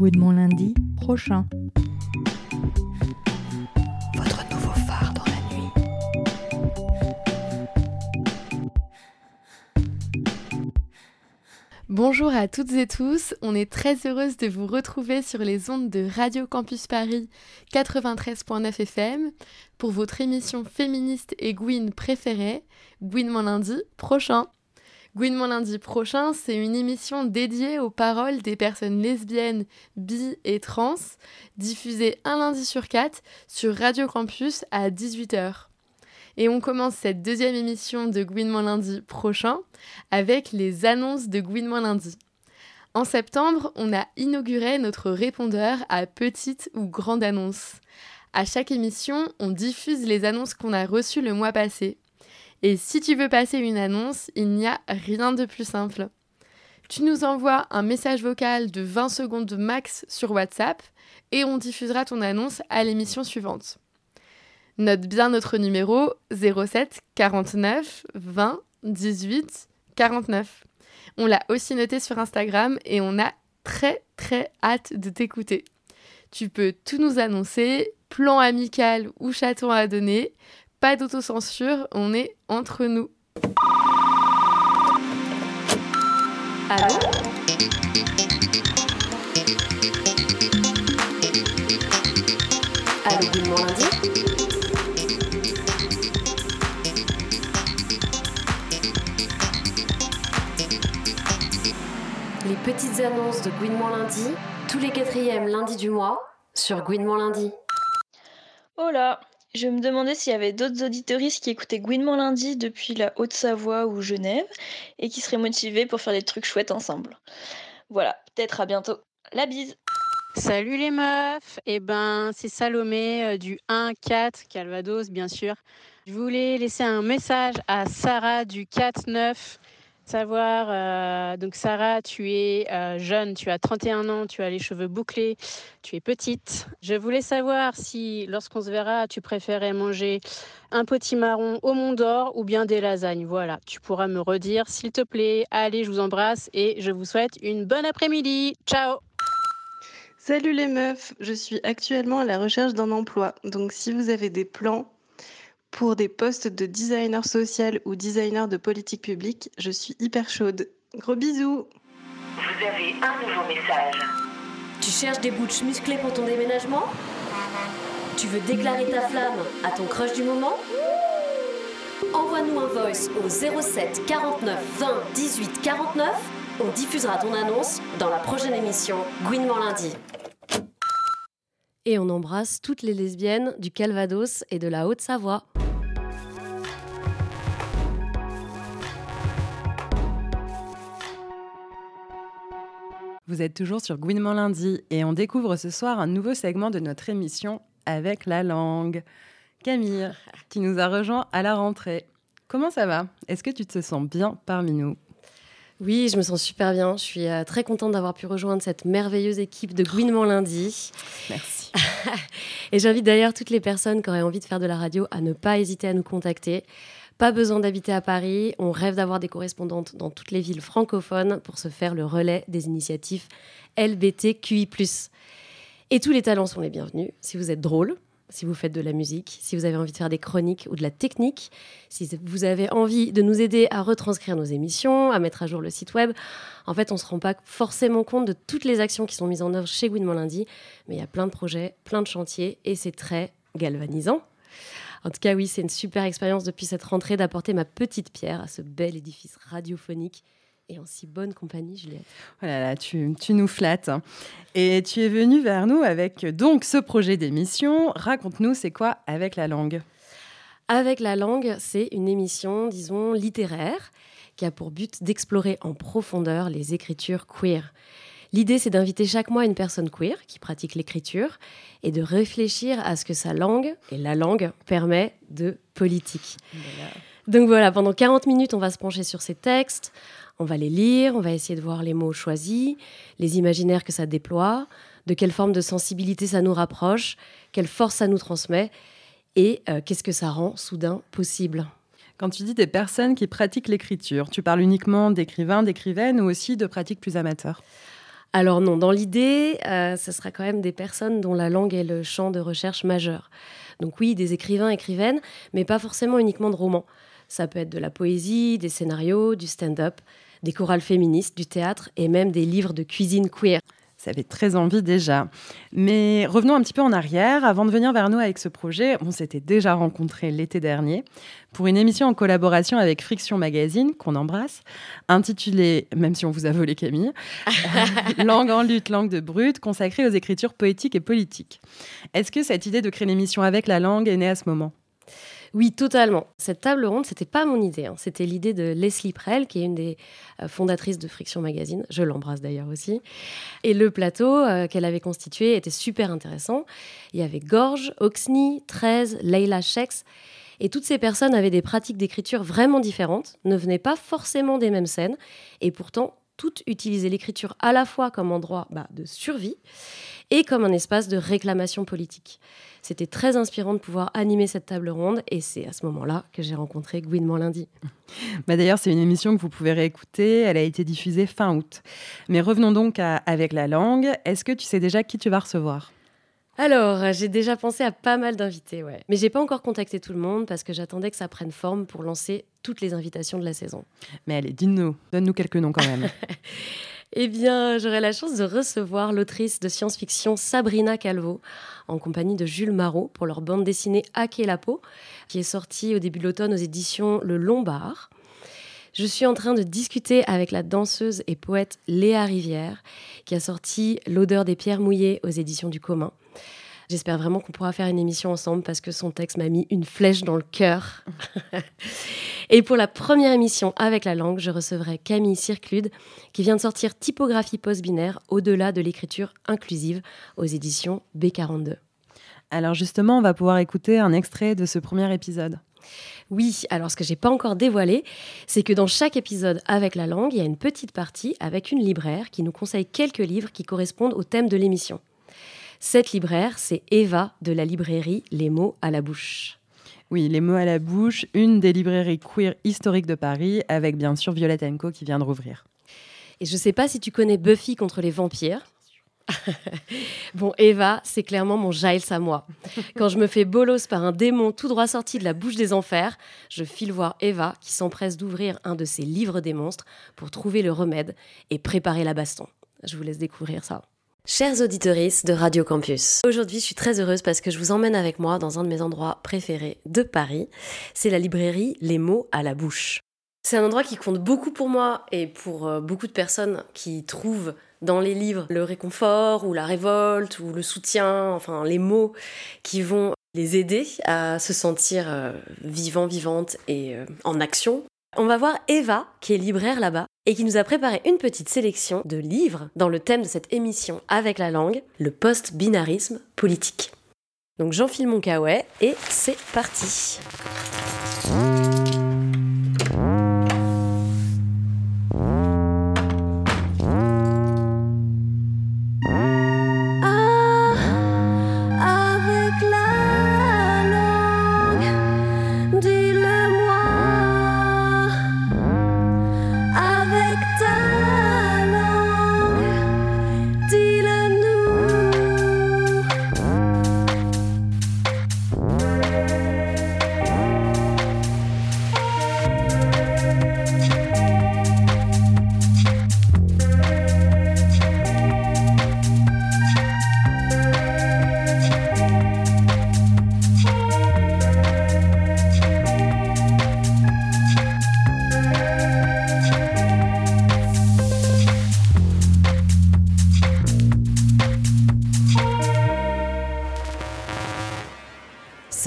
Good Mon lundi prochain. Votre nouveau phare dans la nuit. Bonjour à toutes et tous, on est très heureuse de vous retrouver sur les ondes de Radio Campus Paris 93.9 FM pour votre émission féministe et Gwyn préférée, Gwyn mon lundi prochain. Mon lundi prochain, c'est une émission dédiée aux paroles des personnes lesbiennes, bi et trans, diffusée un lundi sur quatre sur Radio Campus à 18h. Et on commence cette deuxième émission de Gouinement lundi prochain avec les annonces de Gouinement lundi. En septembre, on a inauguré notre répondeur à petite ou grande annonce. À chaque émission, on diffuse les annonces qu'on a reçues le mois passé. Et si tu veux passer une annonce, il n'y a rien de plus simple. Tu nous envoies un message vocal de 20 secondes max sur WhatsApp et on diffusera ton annonce à l'émission suivante. Note bien notre numéro 07 49 20 18 49. On l'a aussi noté sur Instagram et on a très très hâte de t'écouter. Tu peux tout nous annoncer, plan amical ou chaton à donner, pas d'autocensure, on est entre nous. Allô Allô, Good lundi. Les petites annonces de Gouinement lundi, tous les quatrièmes lundis du mois, sur Gouinement lundi. Oh là Je me demandais s'il y avait d'autres auditoristes qui écoutaient Gouinement lundi depuis la Haute-Savoie ou Genève et qui seraient motivés pour faire des trucs chouettes ensemble. Voilà, peut-être à bientôt. La bise Salut les meufs Eh ben, c'est Salomé euh, du 1-4 Calvados, bien sûr. Je voulais laisser un message à Sarah du 4-9. Savoir, euh, donc Sarah, tu es euh, jeune, tu as 31 ans, tu as les cheveux bouclés, tu es petite. Je voulais savoir si, lorsqu'on se verra, tu préférais manger un potimarron au Mont d'Or ou bien des lasagnes. Voilà, tu pourras me redire, s'il te plaît. Allez, je vous embrasse et je vous souhaite une bonne après-midi. Ciao Salut les meufs, je suis actuellement à la recherche d'un emploi. Donc si vous avez des plans pour des postes de designer social ou designer de politique publique, je suis hyper chaude. Gros bisous Vous avez un nouveau message. Tu cherches des bouches musclées pour ton déménagement? Tu veux déclarer ta flamme à ton crush du moment? Envoie-nous un voice au 07 49 20 18 49. On diffusera ton annonce dans la prochaine émission Gouinement lundi. Et on embrasse toutes les lesbiennes du Calvados et de la Haute-Savoie. Vous êtes toujours sur Gouinement lundi et on découvre ce soir un nouveau segment de notre émission avec la langue. Camille, qui nous a rejoint à la rentrée. Comment ça va? Est-ce que tu te sens bien parmi nous? Oui, je me sens super bien. Je suis euh, très contente d'avoir pu rejoindre cette merveilleuse équipe de Gouinement lundi. Merci. Et j'invite d'ailleurs toutes les personnes qui auraient envie de faire de la radio à ne pas hésiter à nous contacter. Pas besoin d'habiter à Paris. On rêve d'avoir des correspondantes dans toutes les villes francophones pour se faire le relais des initiatives LBTQI. Et tous les talents sont les bienvenus. Si vous êtes drôle, si vous faites de la musique, si vous avez envie de faire des chroniques ou de la technique, si vous avez envie de nous aider à retranscrire nos émissions, à mettre à jour le site web. En fait, on ne se rend pas forcément compte de toutes les actions qui sont mises en œuvre chez Gouinement Lundi, mais il y a plein de projets, plein de chantiers et c'est très galvanisant. En tout cas, oui, c'est une super expérience depuis cette rentrée d'apporter ma petite pierre à ce bel édifice radiophonique et en si bonne compagnie, Juliette. Oh là là, tu, tu nous flattes. Et tu es venue vers nous avec donc ce projet d'émission. Raconte-nous, c'est quoi Avec la langue? Avec la langue, c'est une émission, disons, littéraire qui a pour but d'explorer en profondeur les écritures queer. L'idée, c'est d'inviter chaque mois une personne queer qui pratique l'écriture et de réfléchir à ce que sa langue et la langue permet de politique. Donc voilà, pendant 40 minutes, on va se pencher sur ces textes, on va les lire, on va essayer de voir les mots choisis, les imaginaires que ça déploie, de quelle forme de sensibilité ça nous rapproche, quelle force ça nous transmet et euh, qu'est-ce que ça rend soudain possible. Quand tu dis des personnes qui pratiquent l'écriture, tu parles uniquement d'écrivains, d'écrivaines ou aussi de pratiques plus amateurs? Alors non, dans l'idée, euh, ce sera quand même des personnes dont la langue est le champ de recherche majeur. Donc oui, des écrivains, écrivaines, mais pas forcément uniquement de romans. Ça peut être de la poésie, des scénarios, du stand-up, des chorales féministes, du théâtre et même des livres de cuisine queer. Ça fait très envie déjà. Mais revenons un petit peu en arrière. Avant de venir vers nous avec ce projet, on s'était déjà rencontrés l'été dernier pour une émission en collaboration avec Friction Magazine, qu'on embrasse, intitulée, même si on vous a volé Camille, Langue en lutte, langue de brut, consacrée aux écritures poétiques et politiques. Est-ce que cette idée de créer l'émission avec la langue est née à ce moment? Oui, totalement. Cette table ronde, c'était pas mon idée. hein. C'était l'idée de Leslie Prell, qui est une des euh, fondatrices de Friction Magazine. Je l'embrasse d'ailleurs aussi. Et le plateau euh, qu'elle avait constitué était super intéressant. Il y avait Gorge, Oxney, 13, Leila Shex. Et toutes ces personnes avaient des pratiques d'écriture vraiment différentes, ne venaient pas forcément des mêmes scènes, et pourtant toutes utilisaient l'écriture à la fois comme endroit bah, de survie et comme un espace de réclamation politique. C'était très inspirant de pouvoir animer cette table ronde et c'est à ce moment-là que j'ai rencontré Gwynement lundi. Bah D'ailleurs, c'est une émission que vous pouvez réécouter. Elle a été diffusée fin août. Mais revenons donc Avec la langue. Est-ce que tu sais déjà qui tu vas recevoir? Alors, j'ai déjà pensé à pas mal d'invités, ouais. Mais j'ai pas encore contacté tout le monde parce que j'attendais que ça prenne forme pour lancer toutes les invitations de la saison. Mais allez, dis-nous, donne-nous quelques noms quand même. Eh bien, j'aurai la chance de recevoir l'autrice de science-fiction Sabrina Calvo en compagnie de Jules Marot pour leur bande dessinée Hacker la peau, qui est sortie au début de l'automne aux éditions Le Lombard. Je suis en train de discuter avec la danseuse et poète Léa Rivière, qui a sorti L'odeur des pierres mouillées aux éditions du commun. J'espère vraiment qu'on pourra faire une émission ensemble parce que son texte m'a mis une flèche dans le cœur. et pour la première émission avec la langue, je recevrai Camille Circlude qui vient de sortir Typographie post-binaire au-delà de l'écriture inclusive aux éditions B42. Alors justement, on va pouvoir écouter un extrait de ce premier épisode. Oui, alors ce que j'ai pas encore dévoilé, c'est que dans chaque épisode avec la langue, il y a une petite partie avec une libraire qui nous conseille quelques livres qui correspondent au thème de l'émission. Cette libraire, c'est Eva de la librairie Les mots à la bouche. Oui, Les mots à la bouche, une des librairies queer historiques de Paris, avec bien sûr Violette Co qui vient de rouvrir. Et je sais pas si tu connais Buffy contre les vampires. bon, Eva, c'est clairement mon Giles à moi. Quand je me fais bolos par un démon tout droit sorti de la bouche des enfers, je file voir Eva qui s'empresse d'ouvrir un de ses livres des monstres pour trouver le remède et préparer la baston. Je vous laisse découvrir ça. Chers auditeurs de Radio Campus, aujourd'hui je suis très heureuse parce que je vous emmène avec moi dans un de mes endroits préférés de Paris. C'est la librairie Les mots à la bouche. C'est un endroit qui compte beaucoup pour moi et pour euh, beaucoup de personnes qui trouvent dans les livres le réconfort ou la révolte ou le soutien, enfin les mots qui vont les aider à se sentir euh, vivants, vivantes et euh, en action. On va voir Eva, qui est libraire là-bas, et qui nous a préparé une petite sélection de livres dans le thème de cette émission avec la langue, le post-binarisme politique. Donc j'enfile mon kawaii et c'est parti.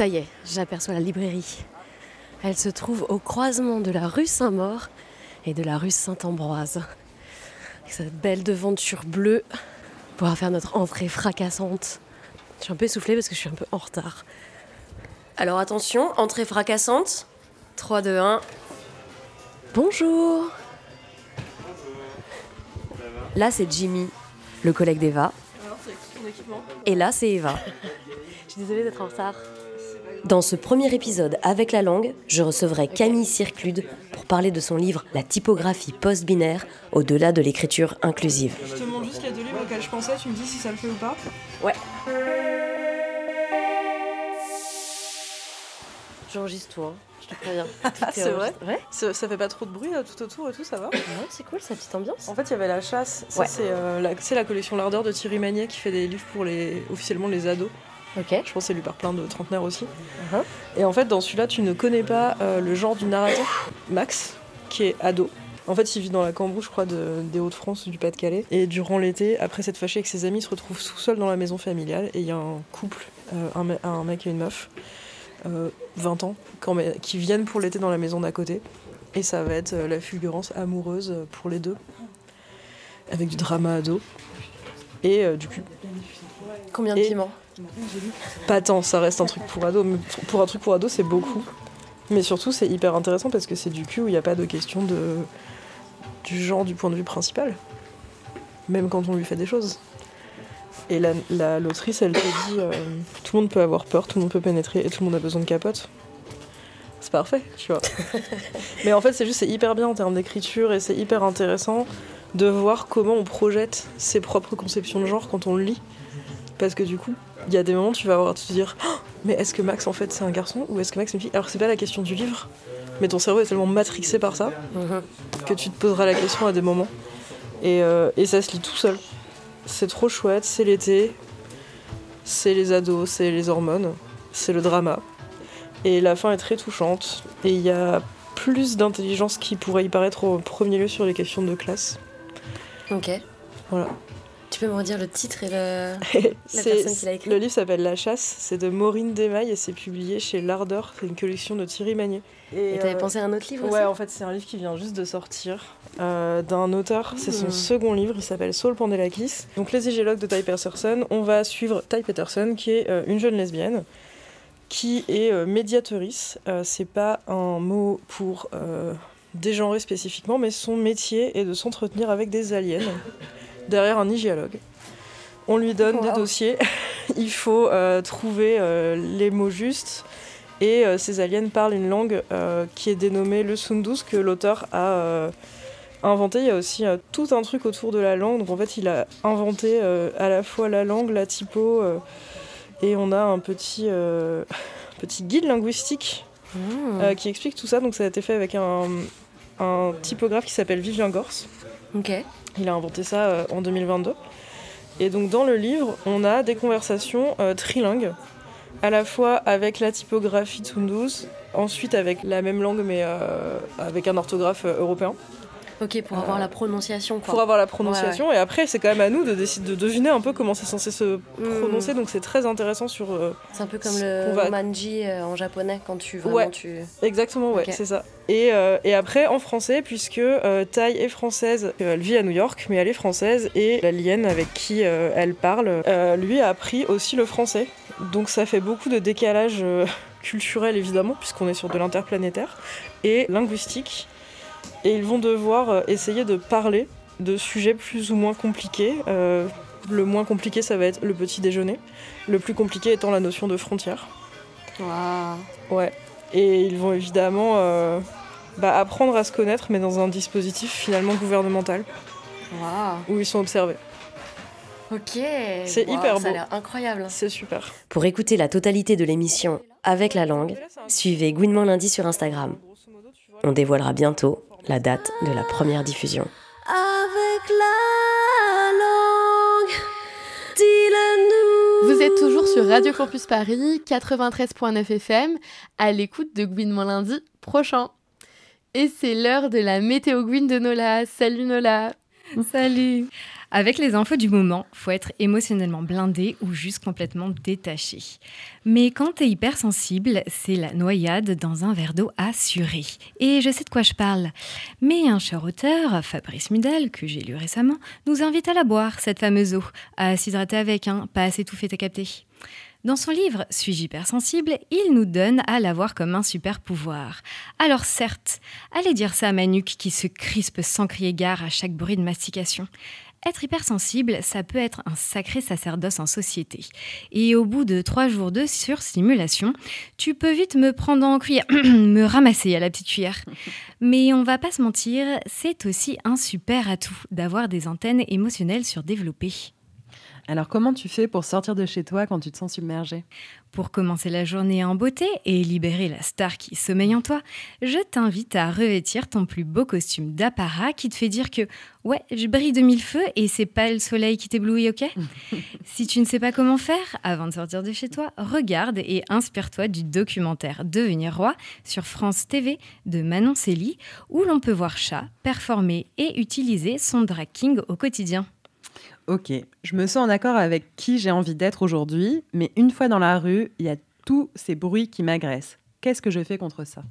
Ça y est, j'aperçois la librairie. Elle se trouve au croisement de la rue Saint-Maur et de la rue Saint-Ambroise. Cette belle devanture bleue pour faire notre entrée fracassante. Je suis un peu essoufflée parce que je suis un peu en retard. Alors attention, entrée fracassante. 3, 2, 1. Bonjour. Là, c'est Jimmy, le collègue d'Eva. Et là, c'est Eva. Je suis désolée d'être en retard. Dans ce premier épisode avec la langue, je recevrai Camille Circlude pour parler de son livre La typographie post-binaire au-delà de l'écriture inclusive. Je te montre juste les deux je pensais, tu me dis si ça le fait ou pas Ouais. J'enregistre tout, hein. je te préviens. C'est vrai. Ouais. ça, ça fait pas trop de bruit là, tout autour et tout, ça va Ouais, c'est cool, sa petite ambiance. En fait, il y avait la chasse. Ouais. c'est euh, la, c'est la collection L'Ardeur de Thierry Magnier qui fait des livres pour les officiellement les ados. Je pense que c'est lu par plein de trentenaires aussi. Uh-huh. Et en fait, dans celui-là, tu ne connais pas euh, le genre du narrateur, Max, qui est ado. En fait, il vit dans la Cambrouge, je crois, de- des Hauts-de-France ou du Pas-de-Calais. Et durant l'été, après s'être fâché avec ses amis, il se retrouve tout seul dans la maison familiale. Et il y a un couple, euh, un, me- un mec et une meuf, euh, 20 ans, quand même, qui viennent pour l'été dans la maison d'à côté. Et ça va être euh, la fulgurance amoureuse euh, pour les deux. Avec du drama ado. Et euh, du cul. Combien de Et- piments Pas tant, ça reste un truc pour ado. Mais pour un truc pour ado, c'est beaucoup. Mais surtout, c'est hyper intéressant parce que c'est du cul où il n'y a pas de question de du genre du point de vue principal. Même quand on lui fait des choses. Et la- la- l'autrice, elle te dit euh, tout le monde peut avoir peur, tout le monde peut pénétrer et tout le monde a besoin de capote. C'est parfait, tu vois. Mais en fait, c'est juste, c'est hyper bien en termes d'écriture et c'est hyper intéressant de voir comment on projette ses propres conceptions de genre quand on le lit. Parce que du coup, il y a des moments où tu vas avoir à te dire Oh, mais est-ce que Max en fait c'est un garçon ou est-ce que Max c'est une fille? Alors c'est pas la question du livre, mais ton cerveau est tellement matrixé par ça Mhm. que tu te poseras la question à des moments. Et, euh, et ça se lit tout seul. C'est trop chouette, c'est l'été, c'est les ados, c'est les hormones, c'est le drama. Et la fin est très touchante. Et il y a plus d'intelligence qui pourrait y paraître au premier lieu sur les questions de classe. Ok. Voilà. Tu peux me redire le titre et le. C'est- personne qui l'a écrit Le livre s'appelle La chasse, c'est de Maureen Desmailles et c'est publié chez L'Ardeur, c'est une collection de Thierry Magnier. Et t'avais euh, pensé à un autre livre aussi Ouais, en fait, c'est un livre qui vient juste de sortir euh, d'un auteur. C'est son Hmm. second livre, il s'appelle Saul Pandelakis. Donc, Les Égélogues de Ty Peterson. On va suivre Ty Peterson, qui est euh, une jeune lesbienne, qui est euh, médiatrice. C'est pas un mot pour dégenrer spécifiquement, mais son métier est de s'entretenir avec des aliens derrière un hygiologue. On lui donne des dossiers, il faut euh, trouver euh, les mots justes. Et euh, ces aliens parlent une langue qui est dénommée le Sundus, que l'auteur a inventé. Il y a aussi tout un truc autour de la langue. Donc en fait, il a inventé à la fois la langue, la typo, et on a un petit, petit guide linguistique Mmh. qui explique tout ça. Donc ça a été fait avec un, un typographe qui s'appelle Vivien Gors. Ok. Il a inventé ça euh, en 2022. Et donc dans le livre, on a des conversations euh, trilingues, à la fois avec la typographie Tsunduz, ensuite avec la même langue mais euh, avec un orthographe européen, Ok, pour avoir Euh, la prononciation quoi. pour avoir la prononciation. Et après, c'est quand même à nous de décider de deviner un peu comment c'est censé se Mmh. prononcer. Donc c'est très intéressant sur euh, C'est un peu comme le va- manji euh, en japonais quand tu vraiment Ouais. tu. Exactement, ouais, c'est ça. Et, euh, et après, en français, puisque Thaï est française, elle vit à New York, mais elle est française, et l'alien avec qui elle parle, lui a appris aussi le français. Donc ça fait beaucoup de décalage culturel, évidemment, puisqu'on est sur de l'interplanétaire, et linguistique. Et ils vont devoir euh, essayer de parler de sujets plus ou moins compliqués. Euh, le moins compliqué, ça va être le petit déjeuner. Le plus compliqué étant la notion de frontière. Waouh. Ouais. Et ils vont évidemment euh, bah, apprendre à se connaître, mais dans un dispositif finalement gouvernemental, Waouh. où ils sont observés. Ok. C'est hyper Ça a beau. l'air incroyable. C'est super. Pour écouter la totalité de l'émission avec la langue, suivez Gouinement lundi sur Instagram. On dévoilera bientôt la date de la première diffusion. Avec la langue, dis-le nous. Vous êtes toujours sur Radio Campus Paris, 93.9 FM, à l'écoute de Gouinement lundi prochain. Et c'est l'heure de la météo Gouine de Nola. Salut Nola Salut Avec les infos du moment, faut être émotionnellement blindé ou juste complètement détaché. Mais quand t'es hypersensible, c'est la noyade dans un verre d'eau assuré. Et je sais de quoi je parle. Mais un cher auteur, Fabrice Mudel, que j'ai lu récemment, nous invite à la boire, cette fameuse eau, à s'hydrater avec, hein, pas à s'étouffer, t'as capté? Dans son livre Suis-je hypersensible, il nous donne à l'avoir comme un super pouvoir. Alors certes, allez dire ça à Manuc qui se crispe sans crier gare à chaque bruit de mastication. Être hypersensible, ça peut être un sacré sacerdoce en société. Et au bout de trois jours de surstimulation, tu peux vite me prendre en cuillère, me ramasser à la petite cuillère. Mais on va pas se mentir, c'est aussi un super atout d'avoir des antennes émotionnelles surdéveloppées. Alors comment tu fais pour sortir de chez toi quand tu te sens submergé Pour commencer la journée en beauté et libérer la star qui sommeille en toi, je t'invite à revêtir ton plus beau costume d'apparat qui te fait dire que ouais, je brille de mille feux et c'est pas le soleil qui t'éblouit, ok? Si tu ne sais pas comment faire avant de sortir de chez toi, regarde et inspire-toi du documentaire Devenir roi sur France TV de Manon Célie où l'on peut voir Chat performer et utiliser son drag king au quotidien. Ok, je me sens en accord avec qui j'ai envie d'être aujourd'hui, mais une fois dans la rue, il y a tous ces bruits qui m'agressent. Qu'est-ce que je fais contre ça?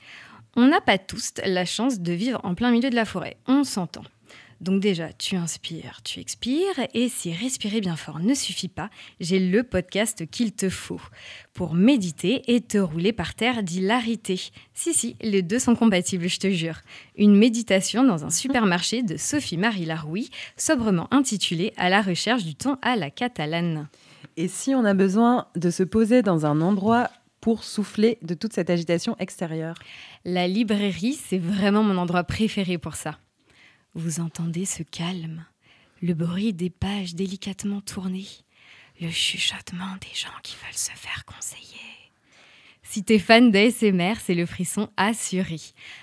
On n'a pas tous la chance de vivre en plein milieu de la forêt, on s'entend. Donc déjà, tu inspires, tu expires, et si respirer bien fort ne suffit pas, j'ai le podcast qu'il te faut pour méditer et te rouler par terre d'hilarité. Si, si, les deux sont compatibles, je te jure. Une méditation dans un supermarché de Sophie-Marie Laroui, sobrement intitulée À la recherche du ton à la catalane. Et si on a besoin de se poser dans un endroit pour souffler de toute cette agitation extérieure? La librairie, c'est vraiment mon endroit préféré pour ça. Vous entendez ce calme, le bruit des pages délicatement tournées, le chuchotement des gens qui veulent se faire conseiller. Si t'es fan d'ASMR, c'est le frisson assuré.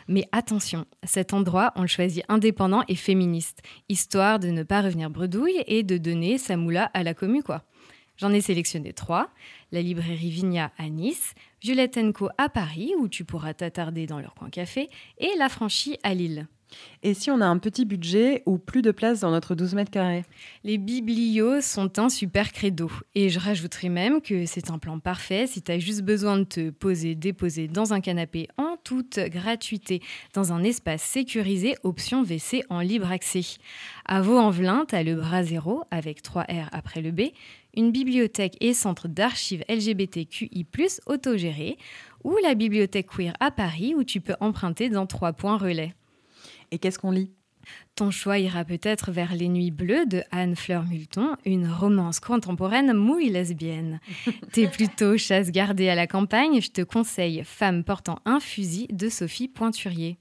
Mais attention, cet endroit, on le choisit indépendant et féministe, histoire de ne pas revenir bredouille et de donner sa moula à la commu, quoi. J'en ai sélectionné trois. La librairie Vigna à Nice, Violette Co à Paris, où tu pourras t'attarder dans leur coin café, et La Franchie à Lille. Et si on a un petit budget ou plus de place dans notre 12 mètres carrés? Les biblios sont un super credo. Et je rajouterai même que c'est un plan parfait si tu as juste besoin de te poser, déposer dans un canapé en toute gratuité, dans un espace sécurisé, option WC en libre accès. À Vaux-en-Velin, tu as le Bras Zéro avec 3 R après le B, une bibliothèque et centre d'archives LGBTQI, autogéré, ou la bibliothèque queer à Paris où tu peux emprunter dans trois points relais. Et qu'est-ce qu'on lit? Ton choix ira peut-être vers Les Nuits Bleues de Anne-Fleur Multon, une romance contemporaine mouille lesbienne. T'es plutôt chasse gardée à la campagne, je te conseille Femme portant un fusil de Sophie Pointurier.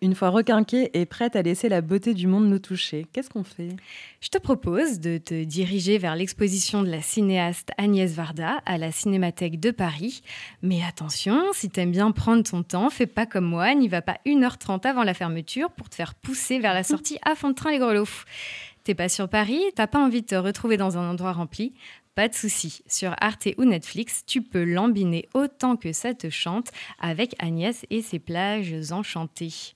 Une fois requinquée et prête à laisser la beauté du monde nous toucher, qu'est-ce qu'on fait? Je te propose de te diriger vers l'exposition de la cinéaste Agnès Varda à la Cinémathèque de Paris. Mais attention, si t'aimes bien prendre ton temps, fais pas comme moi, n'y va pas 1h30 avant la fermeture pour te faire pousser vers la sortie à fond de train les grelots. T'es pas sur Paris, t'as pas envie de te retrouver dans un endroit rempli? Pas de souci. Sur Arte ou Netflix, tu peux l'embiner autant que ça te chante avec Agnès et ses plages enchantées.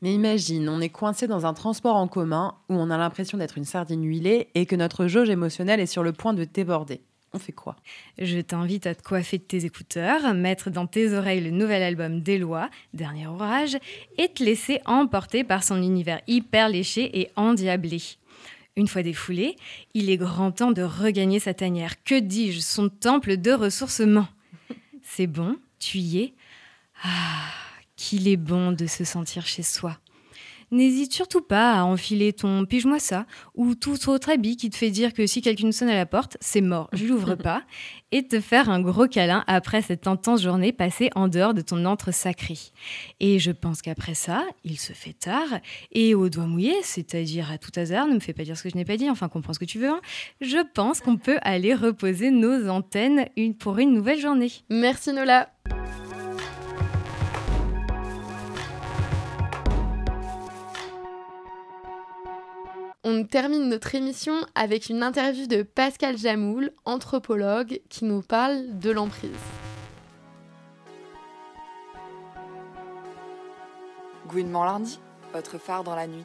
Mais imagine, on est coincé dans un transport en commun où on a l'impression d'être une sardine huilée et que notre jauge émotionnelle est sur le point de déborder. On fait quoi? Je t'invite à te coiffer de tes écouteurs, mettre dans tes oreilles le nouvel album d'Éloi, Dernier Orage, et te laisser emporter par son univers hyper léché et endiablé. Une fois défoulé, il est grand temps de regagner sa tanière. Que dis-je? Son temple de ressourcement. C'est bon, tu y es? Ah qu'il est bon de se sentir chez soi. N'hésite surtout pas à enfiler ton pige-moi ça ou tout autre habit qui te fait dire que si quelqu'un sonne à la porte, c'est mort, je l'ouvre pas, et te faire un gros câlin après cette intense journée passée en dehors de ton antre sacré. Et je pense qu'après ça, il se fait tard, et au doigt mouillé, c'est-à-dire à tout hasard, ne me fais pas dire ce que je n'ai pas dit, enfin comprends ce que tu veux, hein, je pense qu'on peut aller reposer nos antennes pour une nouvelle journée. Merci Nola. Termine notre émission avec une interview de Pascal Jamoul, anthropologue, qui nous parle de l'emprise. Gouinement lundi, votre phare dans la nuit.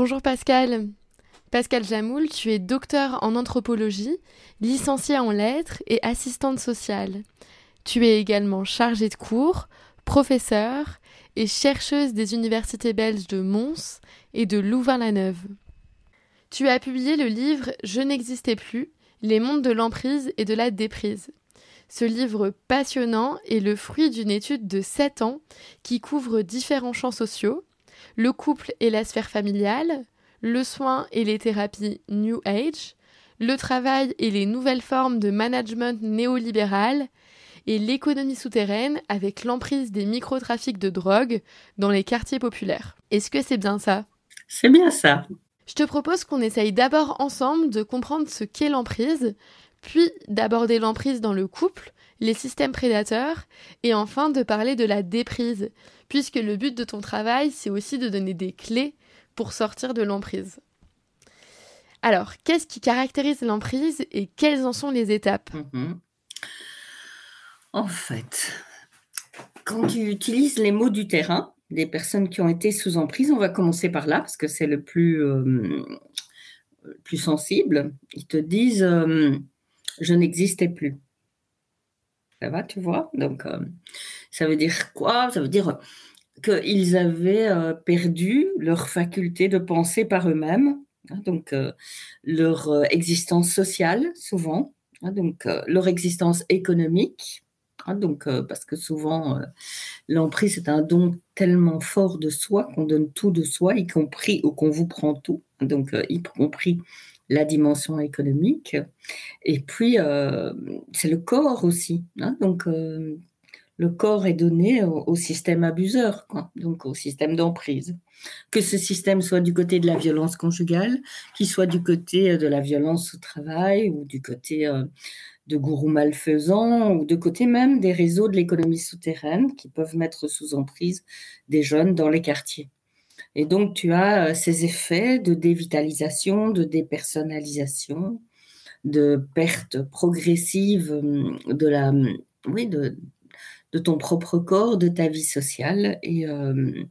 Bonjour Pascal. Pascal Jamoul, tu es docteur en anthropologie, licencié en lettres et assistante sociale. Tu es également chargée de cours, professeur et chercheuse des universités belges de Mons et de Louvain-la-Neuve. Tu as publié le livre Je n'existais plus, les mondes de l'emprise et de la déprise. Ce livre passionnant est le fruit d'une étude de 7 ans qui couvre différents champs sociaux, le couple et la sphère familiale, le soin et les thérapies New Age, le travail et les nouvelles formes de management néolibéral, et l'économie souterraine avec l'emprise des microtrafics de drogue dans les quartiers populaires. Est-ce que c'est bien ça? C'est bien ça. Je te propose qu'on essaye d'abord ensemble de comprendre ce qu'est l'emprise, puis d'aborder l'emprise dans le couple, les systèmes prédateurs, et enfin de parler de la déprise, puisque le but de ton travail, c'est aussi de donner des clés pour sortir de l'emprise. Alors, qu'est-ce qui caractérise l'emprise et quelles en sont les étapes? Mhm. En fait, quand tu utilises les mots du terrain, des personnes qui ont été sous emprise, on va commencer par là parce que c'est le plus, euh, sensible. Ils te disent euh, je n'existais plus. Ça va, tu vois? Donc, euh, ça veut dire quoi? Ça veut dire qu'ils avaient perdu leur faculté de penser par eux-mêmes, hein, donc leur existence sociale, souvent, hein, donc leur existence économique, Hein, donc, euh, parce que souvent, euh, l'emprise, c'est un don tellement fort de soi qu'on donne tout de soi, y compris ou qu'on vous prend tout, donc euh, y compris la dimension économique. Et puis, c'est le corps aussi. Donc, le corps est donné au, système abuseur, donc au système d'emprise. Que ce système soit du côté de la violence conjugale, qu'il soit du côté de la violence au travail ou du côté de gourous malfaisants ou de côté même des réseaux de l'économie souterraine qui peuvent mettre sous emprise des jeunes dans les quartiers. Et donc, tu as euh, ces effets de dévitalisation, de dépersonnalisation, de perte progressive hum, de, la, hum, oui, de, de ton propre corps, de ta vie sociale et hum,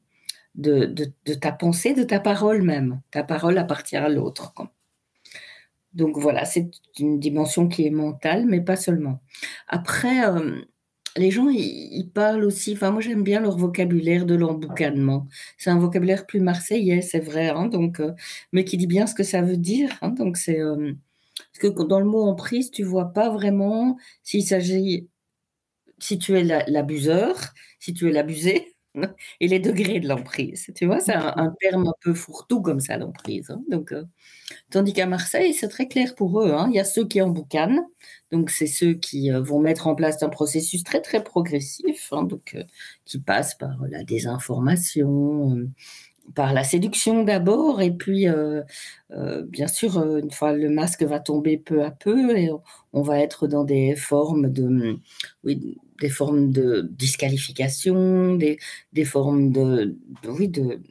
de, de, ta pensée, de ta parole même. Ta parole appartient à l'autre. Donc voilà, c'est une dimension qui est mentale, mais pas seulement. Après, euh, les gens, ils, parlent aussi, enfin moi j'aime bien leur vocabulaire de l'emboucanement. C'est un vocabulaire plus marseillais, c'est vrai, hein, donc, euh, mais qui dit bien ce que ça veut dire. Hein, donc c'est euh, parce que dans le mot emprise, tu vois pas vraiment s'il s'agit, si tu es l'abuseur, si tu es l'abusé, et les degrés de l'emprise. Tu vois, c'est un, terme un peu fourre-tout comme ça, l'emprise. Hein. Donc, euh, tandis qu'à Marseille, c'est très clair pour eux. Hein. Il y a ceux qui en boucanent, donc c'est ceux qui euh, vont mettre en place un processus très très progressif, hein, donc euh, qui passe par la désinformation, par la séduction d'abord, et puis bien sûr, une fois le masque va tomber peu à peu, et on va être dans des formes de, oui, des formes de disqualification, des, des formes de, oui, de,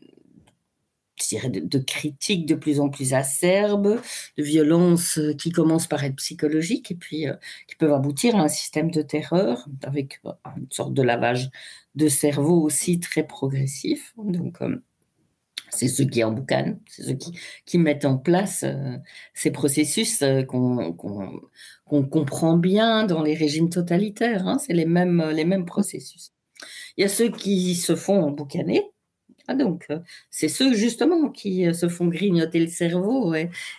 de, critiques de plus en plus acerbes, de violences qui commencent par être psychologiques et puis euh, qui peuvent aboutir à un système de terreur avec euh, une sorte de lavage de cerveau aussi très progressif. Donc, euh, c'est ceux qui emboucanent, c'est ceux qui, qui, mettent en place ces processus qu'on qu'on comprend bien dans les régimes totalitaires. Hein, c'est les mêmes, les mêmes processus. Il y a ceux qui se font emboucaner. Ah, donc, euh, c'est ceux justement qui euh, se font grignoter le cerveau,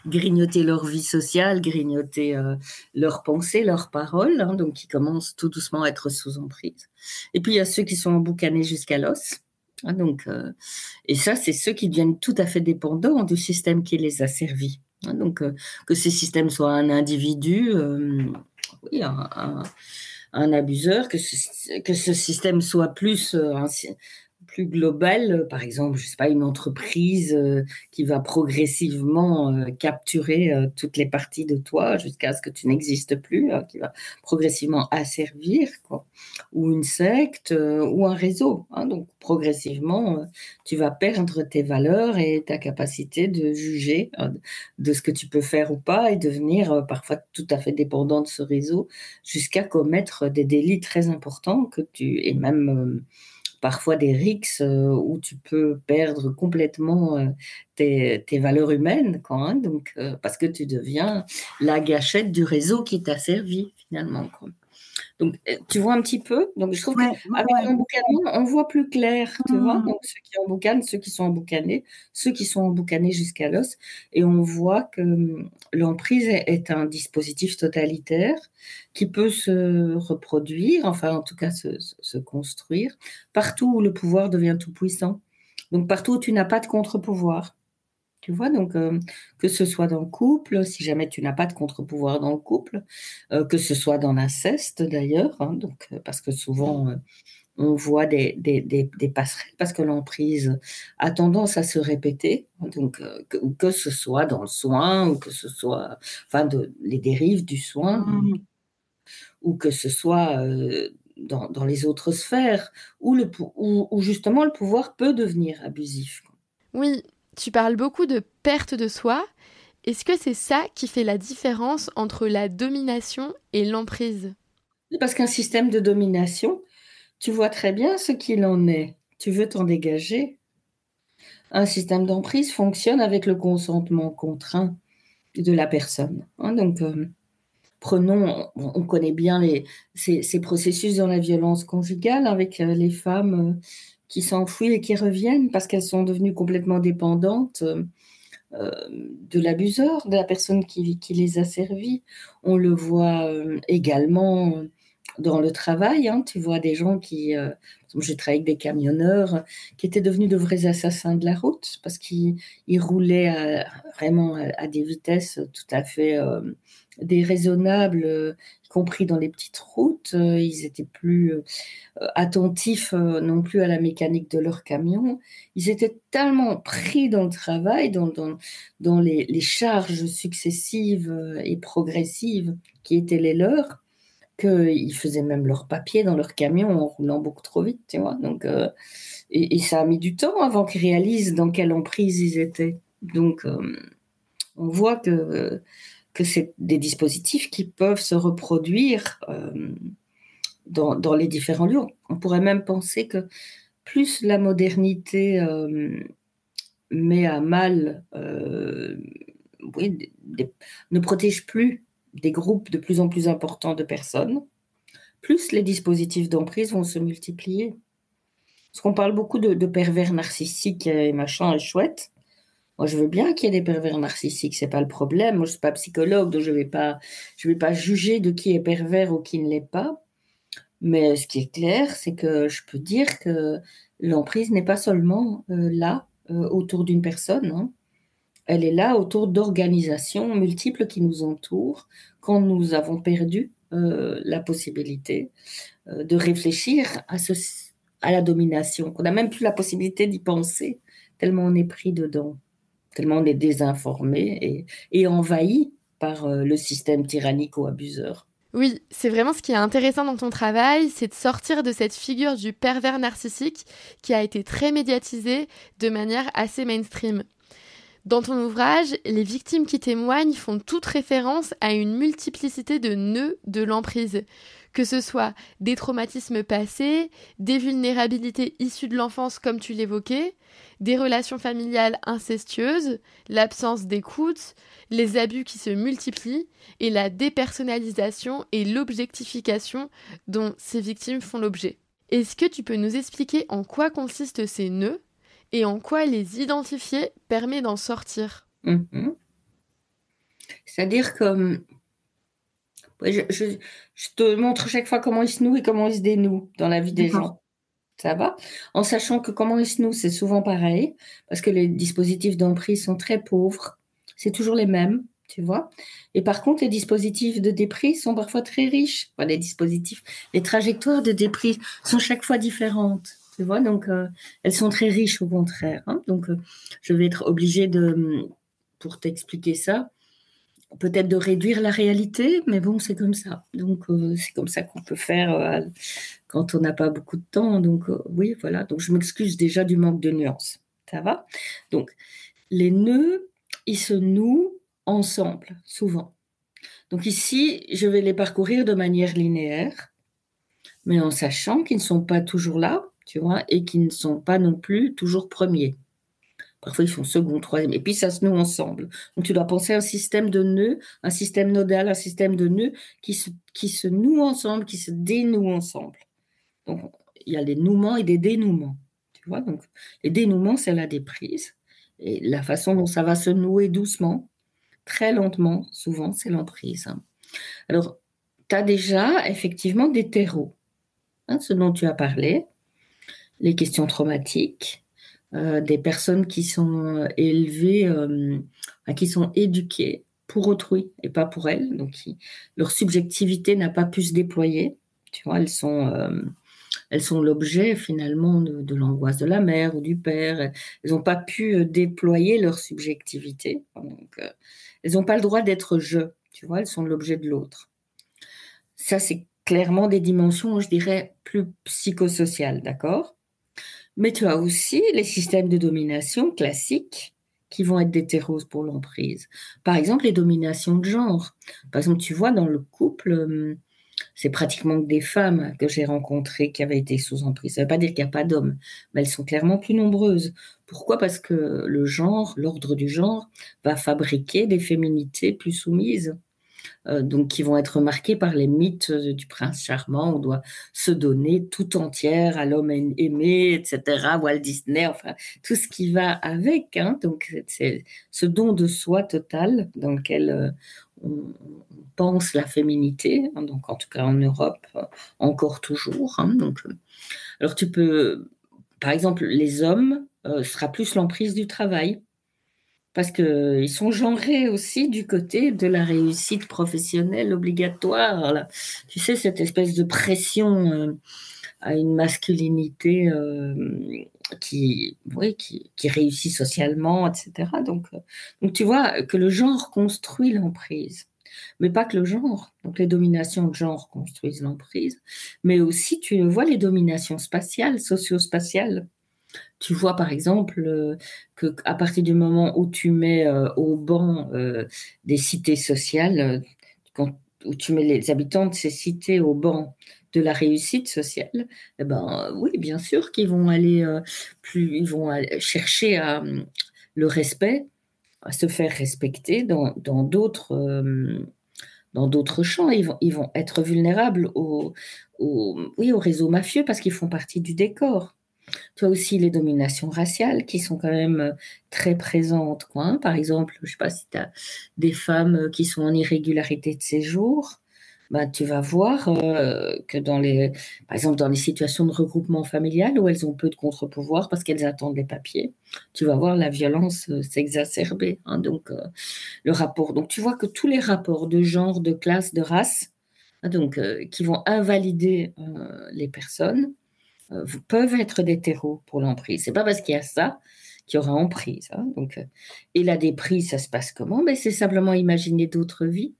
grignoter leur vie sociale, grignoter euh, leurs pensées, leurs paroles, hein, donc qui commencent tout doucement à être sous emprise. Et puis il y a ceux qui sont emboucanés jusqu'à l'os. Ah, donc, et ça, c'est ceux qui deviennent tout à fait dépendants du système qui les a servis. Hein, donc, euh, que ces systèmes soient un individu, euh, un, abuseur, que ce, que ce système soit plus euh, un, plus global, euh, par exemple, je sais pas, une entreprise euh, qui va progressivement euh, capturer toutes les parties de toi jusqu'à ce que tu n'existes plus, qui va progressivement asservir, quoi, ou une secte, ou un réseau. Hein. donc, progressivement, tu vas perdre tes valeurs et ta capacité de juger de ce que tu peux faire ou pas et devenir parfois tout à fait dépendant de ce réseau jusqu'à commettre des délits très importants que tu, et même parfois des rixes euh, où tu peux perdre complètement euh, tes, valeurs humaines, hein, donc, euh, parce que tu deviens la gâchette du réseau qui t'a servi finalement. Donc, tu vois un petit peu. Donc, je trouve qu'avec l'emboucanement, on voit plus clair, tu vois. Mmh. Donc, ceux qui emboucanent, ceux qui sont emboucanés, ceux qui sont emboucanés jusqu'à l'os. Et on voit que hum, l'emprise est un dispositif totalitaire qui peut se reproduire, enfin, en tout cas, se, se construire partout où le pouvoir devient tout puissant. Donc, partout où tu n'as pas de contre-pouvoir. Tu vois, donc euh, que ce soit dans le couple, si jamais tu n'as pas de contre-pouvoir dans le couple, euh, que ce soit dans l'inceste d'ailleurs, hein, donc euh, parce que souvent on voit des, des, des, passerelles parce que l'emprise a tendance à se répéter, donc que, que, ce soit dans le soin ou que ce soit, enfin, de, les dérives du soin, mmh. ou que ce soit dans, dans, les autres sphères où, le, où, où justement le pouvoir peut devenir abusif. Oui, tu parles beaucoup de perte de soi. Est-ce que c'est ça qui fait la différence entre la domination et l'emprise? Parce qu'un système de domination, tu vois très bien ce qu'il en est. Tu veux t'en dégager. Un système d'emprise fonctionne avec le consentement contraint de la personne. Hein. donc, euh, prenons, on connaît bien ces, processus dans la violence conjugale avec euh, les femmes euh, qui s'enfuient et qui reviennent parce qu'elles sont devenues complètement dépendantes de l'abuseur, de la personne qui, les a servies. On le voit également dans le travail. Hein, tu vois des gens qui, euh, j'ai travaillé avec des camionneurs qui étaient devenus de vrais assassins de la route parce qu'ils roulaient vraiment à, des vitesses tout à fait euh, déraisonnables, euh, y compris dans les petites routes. ils étaient plus attentifs non plus à la mécanique de leur camion. Ils étaient tellement pris dans le travail, dans, dans, dans les, les charges successives et progressives qui étaient les leurs qu'ils faisaient même leurs papiers dans leur camion en roulant beaucoup trop vite, tu vois. Donc, euh, et, ça a mis du temps avant qu'ils réalisent dans quelle emprise ils étaient. Donc, euh, on voit que, que c'est des dispositifs qui peuvent se reproduire euh, dans, les différents lieux. On pourrait même penser que plus la modernité met à mal, oui, ne protège plus des groupes de plus en plus importants de personnes, plus les dispositifs d'emprise vont se multiplier. Parce qu'on parle beaucoup de, pervers narcissiques et machin, et chouette. Moi, je veux bien qu'il y ait des pervers narcissiques, c'est pas le problème. Moi, je suis pas psychologue, donc je vais pas, je vais pas juger de qui est pervers ou qui ne l'est pas. Mais ce qui est clair, c'est que je peux dire que l'emprise n'est pas seulement euh, là euh, autour d'une personne. Hein elle est là autour d'organisations multiples qui nous entourent quand nous avons perdu euh, la possibilité de réfléchir à, à la domination, qu'on n'a même plus la possibilité d'y penser, tellement on est pris dedans, tellement on est et, et envahi par euh, le système tyrannico-abuseur. Oui, c'est vraiment ce qui est intéressant dans ton travail, c'est de sortir de cette figure du pervers narcissique qui a été très médiatisée de manière assez mainstream. Dans ton ouvrage, les victimes qui témoignent font toute référence à une multiplicité de nœuds de l'emprise, que ce soit des traumatismes passés, des vulnérabilités issues de l'enfance comme tu l'évoquais, des relations familiales incestueuses, l'absence d'écoute, les abus qui se multiplient et la dépersonnalisation et l'objectification dont ces victimes font l'objet. Est-ce que tu peux nous expliquer en quoi consistent ces nœuds et en quoi les identifier permet d'en sortir? Mhm. C'est-à-dire que je, te montre chaque fois comment ils se nouent et comment ils se dénouent dans la vie des gens. Ça va? En sachant que comment ils se nouent, c'est souvent pareil, parce que les dispositifs d'emprise sont très pauvres. C'est toujours les mêmes, tu vois? Et par contre, les dispositifs de déprise sont parfois très riches. les dispositifs, les trajectoires de déprise sont chaque fois différentes. Tu vois, donc euh, elles sont très riches au contraire. Hein. donc euh, je vais être obligée de, pour t'expliquer ça, peut-être de réduire la réalité, mais bon, c'est comme ça. Donc euh, c'est comme ça qu'on peut faire quand on n'a pas beaucoup de temps. Donc oui, voilà. Donc je m'excuse déjà du manque de nuances. Ça va? Donc les nœuds, ils se nouent ensemble, souvent. Donc ici, je vais les parcourir de manière linéaire, mais en sachant qu'ils ne sont pas toujours là, tu vois, et qui ne sont pas non plus toujours premiers. Parfois, ils font second, troisième, et puis ça se noue ensemble. Donc, tu dois penser à un système de nœuds, un système nodal, un système de nœuds qui se, qui se nouent ensemble, qui se dénouent ensemble. Donc, il y a les nouements et des dénouements. Tu vois, donc, les dénouements, c'est la déprise. Et la façon dont ça va se nouer doucement, très lentement, souvent, c'est l'emprise. Alors, tu as déjà effectivement des terreaux, hein, ce dont tu as parlé les questions traumatiques, des personnes qui sont élevées, qui sont éduquées pour autrui et pas pour elles. Donc, leur subjectivité n'a pas pu se déployer. Tu vois, elles sont, euh, elles sont l'objet finalement de, l'angoisse de la mère ou du père. Elles n'ont pas pu euh, déployer leur subjectivité. Donc, euh, elles n'ont pas le droit d'être je. Tu vois, elles sont l'objet de l'autre. Ça, c'est clairement des dimensions, je dirais, plus psychosociales, d'accord? Mais tu as aussi les systèmes de domination classiques qui vont être déterroses pour l'emprise. Par exemple, les dominations de genre. Par exemple, tu vois, dans le couple, hum, c'est pratiquement que des femmes que j'ai rencontrées qui avaient été sous emprise. Ça ne veut pas dire qu'il n'y a pas d'hommes, mais elles sont clairement plus nombreuses. Pourquoi? Parce que le genre, l'ordre du genre, va fabriquer des féminités plus soumises. Euh, donc qui vont être marqués par les mythes du prince charmant. On doit se donner tout entière à l'homme aimé, etc. Walt Disney, enfin tout ce qui va avec. Hein. Donc c'est ce don de soi total dans lequel euh, on, pense la féminité. Hein. donc en tout cas en Europe, encore toujours. Hein. donc euh, alors tu peux, par exemple, les hommes sera plus l'emprise du travail parce qu'ils sont genrés aussi du côté de la réussite professionnelle obligatoire. Tu sais, cette espèce de pression euh, à une masculinité euh, qui, oui, qui, réussit socialement, etc. Donc, euh, donc, tu vois que le genre construit l'emprise. Mais pas que le genre. Donc, les dominations de genre construisent l'emprise. Mais aussi, tu vois, les dominations spatiales, socio-spatiales tu vois par exemple euh, que à partir du moment où tu mets euh, au banc euh, des cités sociales, où tu mets les habitants de ces cités au banc de la réussite sociale, eh ben oui, bien sûr qu'ils vont aller plus, ils vont chercher à, le respect, à se faire respecter dans d'autres dans d'autres champs. Ils vont, ils vont être vulnérables au, oui, au réseau mafieux parce qu'ils font partie du décor. Tu as aussi les dominations raciales qui sont quand même euh, très présentes. Quoi, hein. Par exemple, je ne sais pas si tu as des femmes euh, qui sont en irrégularité de séjour. Bah, tu vas voir euh, que dans les, par exemple, dans les situations de regroupement familial où elles ont peu de contre-pouvoir parce qu'elles attendent les papiers, tu vas voir la violence s'exacerber. Hein. donc, le rapport. Donc, tu vois que tous les rapports de genre, de classe, de race, hein, donc, qui vont invalider les personnes, euh, peuvent être des terreaux pour l'emprise. C'est pas parce qu'il y a ça qu'il y aura emprise. Hein. Donc, euh, et la déprise, ça se passe comment? Ben, C'est simplement imaginer d'autres vies.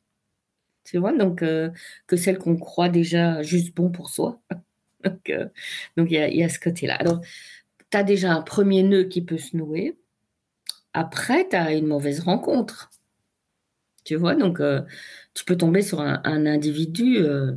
Tu vois, donc euh, que celles qu'on croit déjà juste bon pour soi. donc, il y, y, a ce côté-là. Alors, tu as déjà un premier nœud qui peut se nouer. Après, tu as une mauvaise rencontre. Tu vois, donc tu peux tomber sur un, individu euh,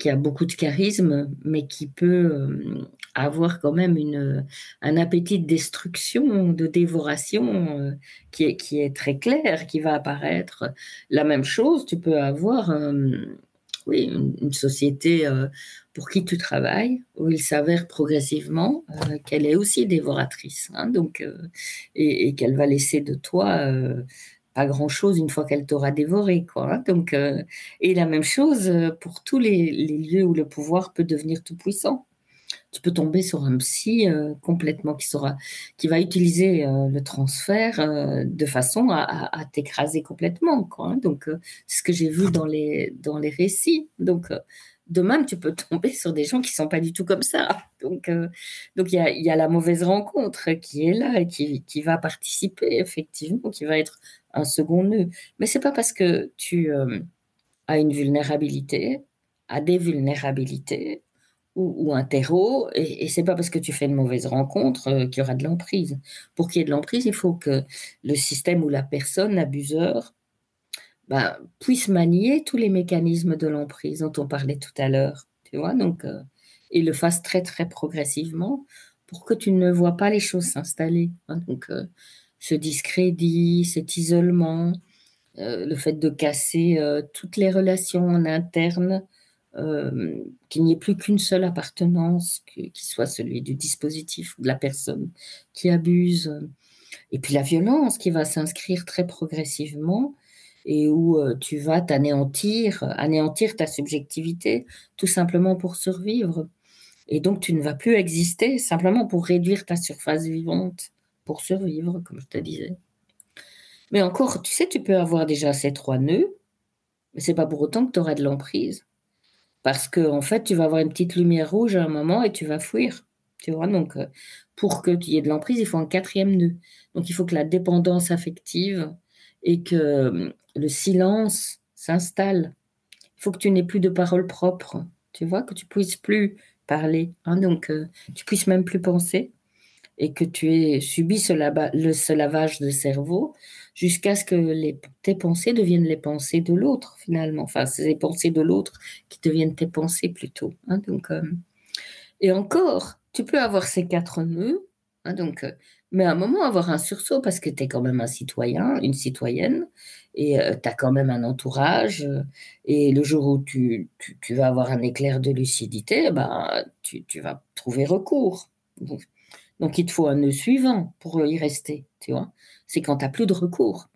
qui a beaucoup de charisme, mais qui peut euh, avoir quand même une, un appétit de destruction, de dévoration euh, qui, est, qui est très clair, qui va apparaître. La même chose, tu peux avoir oui, une, société pour qui tu travailles, où il s'avère progressivement qu'elle est aussi dévoratrice, hein, donc, et qu'elle va laisser de toi pas grand-chose une fois qu'elle t'aura dévoré. Quoi, hein. Donc, euh, et la même chose euh, pour tous les, lieux où le pouvoir peut devenir tout puissant. Tu peux tomber sur un psy euh, complètement qui, sera, qui va utiliser le transfert de façon à, t'écraser complètement. Quoi, hein. Donc, ce que j'ai vu dans les, dans les récits. Donc, de même, tu peux tomber sur des gens qui sont pas du tout comme ça. Donc, donc il y a, la mauvaise rencontre qui est là et qui, qui, va participer effectivement, qui va être un second nœud. Mais c'est pas parce que tu euh, as une vulnérabilité, à des vulnérabilités ou, un terreau, et, c'est pas parce que tu fais une mauvaise rencontre euh, qu'il y aura de l'emprise. Pour qu'il y ait de l'emprise, il faut que le système ou la personne, l'abuseur, bah, puisse manier tous les mécanismes de l'emprise dont on parlait tout à l'heure. Tu vois, donc, euh, et le fasse très très progressivement pour que tu ne vois pas les choses s'installer. Hein. donc, ce discrédit, cet isolement, euh, le fait de casser euh, toutes les relations en interne, euh, qu'il n'y ait plus qu'une seule appartenance, qui soit celui du dispositif ou de la personne qui abuse. Et puis la violence qui va s'inscrire très progressivement et où tu vas t'anéantir, anéantir ta subjectivité, tout simplement pour survivre. Et donc, tu ne vas plus exister simplement pour réduire ta surface vivante, pour survivre, comme je te disais. Mais encore, tu sais, tu peux avoir déjà ces trois nœuds, mais c'est pas pour autant que tu auras de l'emprise. Parce que, en fait, tu vas avoir une petite lumière rouge à un moment et tu vas fuir. Tu vois, donc, euh, pour que tu y aies de l'emprise, il faut un quatrième nœud. Donc, il faut que la dépendance affective et que euh, le silence s'installe. Il faut que tu n'aies plus de paroles propres. Tu vois, que tu puisses plus parler. Hein, donc, euh, tu puisses même plus penser et que tu aies subi ce, le, lavage de cerveau jusqu'à ce que tes pensées deviennent les pensées de l'autre, finalement. Enfin, c'est les pensées de l'autre qui deviennent tes pensées plutôt. Hein, donc, euh, et encore, tu peux avoir ces quatre nœuds, hein, donc, euh, mais à un moment avoir un sursaut parce que tu es quand même un citoyen, une citoyenne, et euh, tu as quand même un entourage, et le jour où tu, vas avoir un éclair de lucidité, ben, tu, vas trouver recours. Il te faut un nœud suivant pour y rester, tu vois. C'est quand tu n'as plus de recours.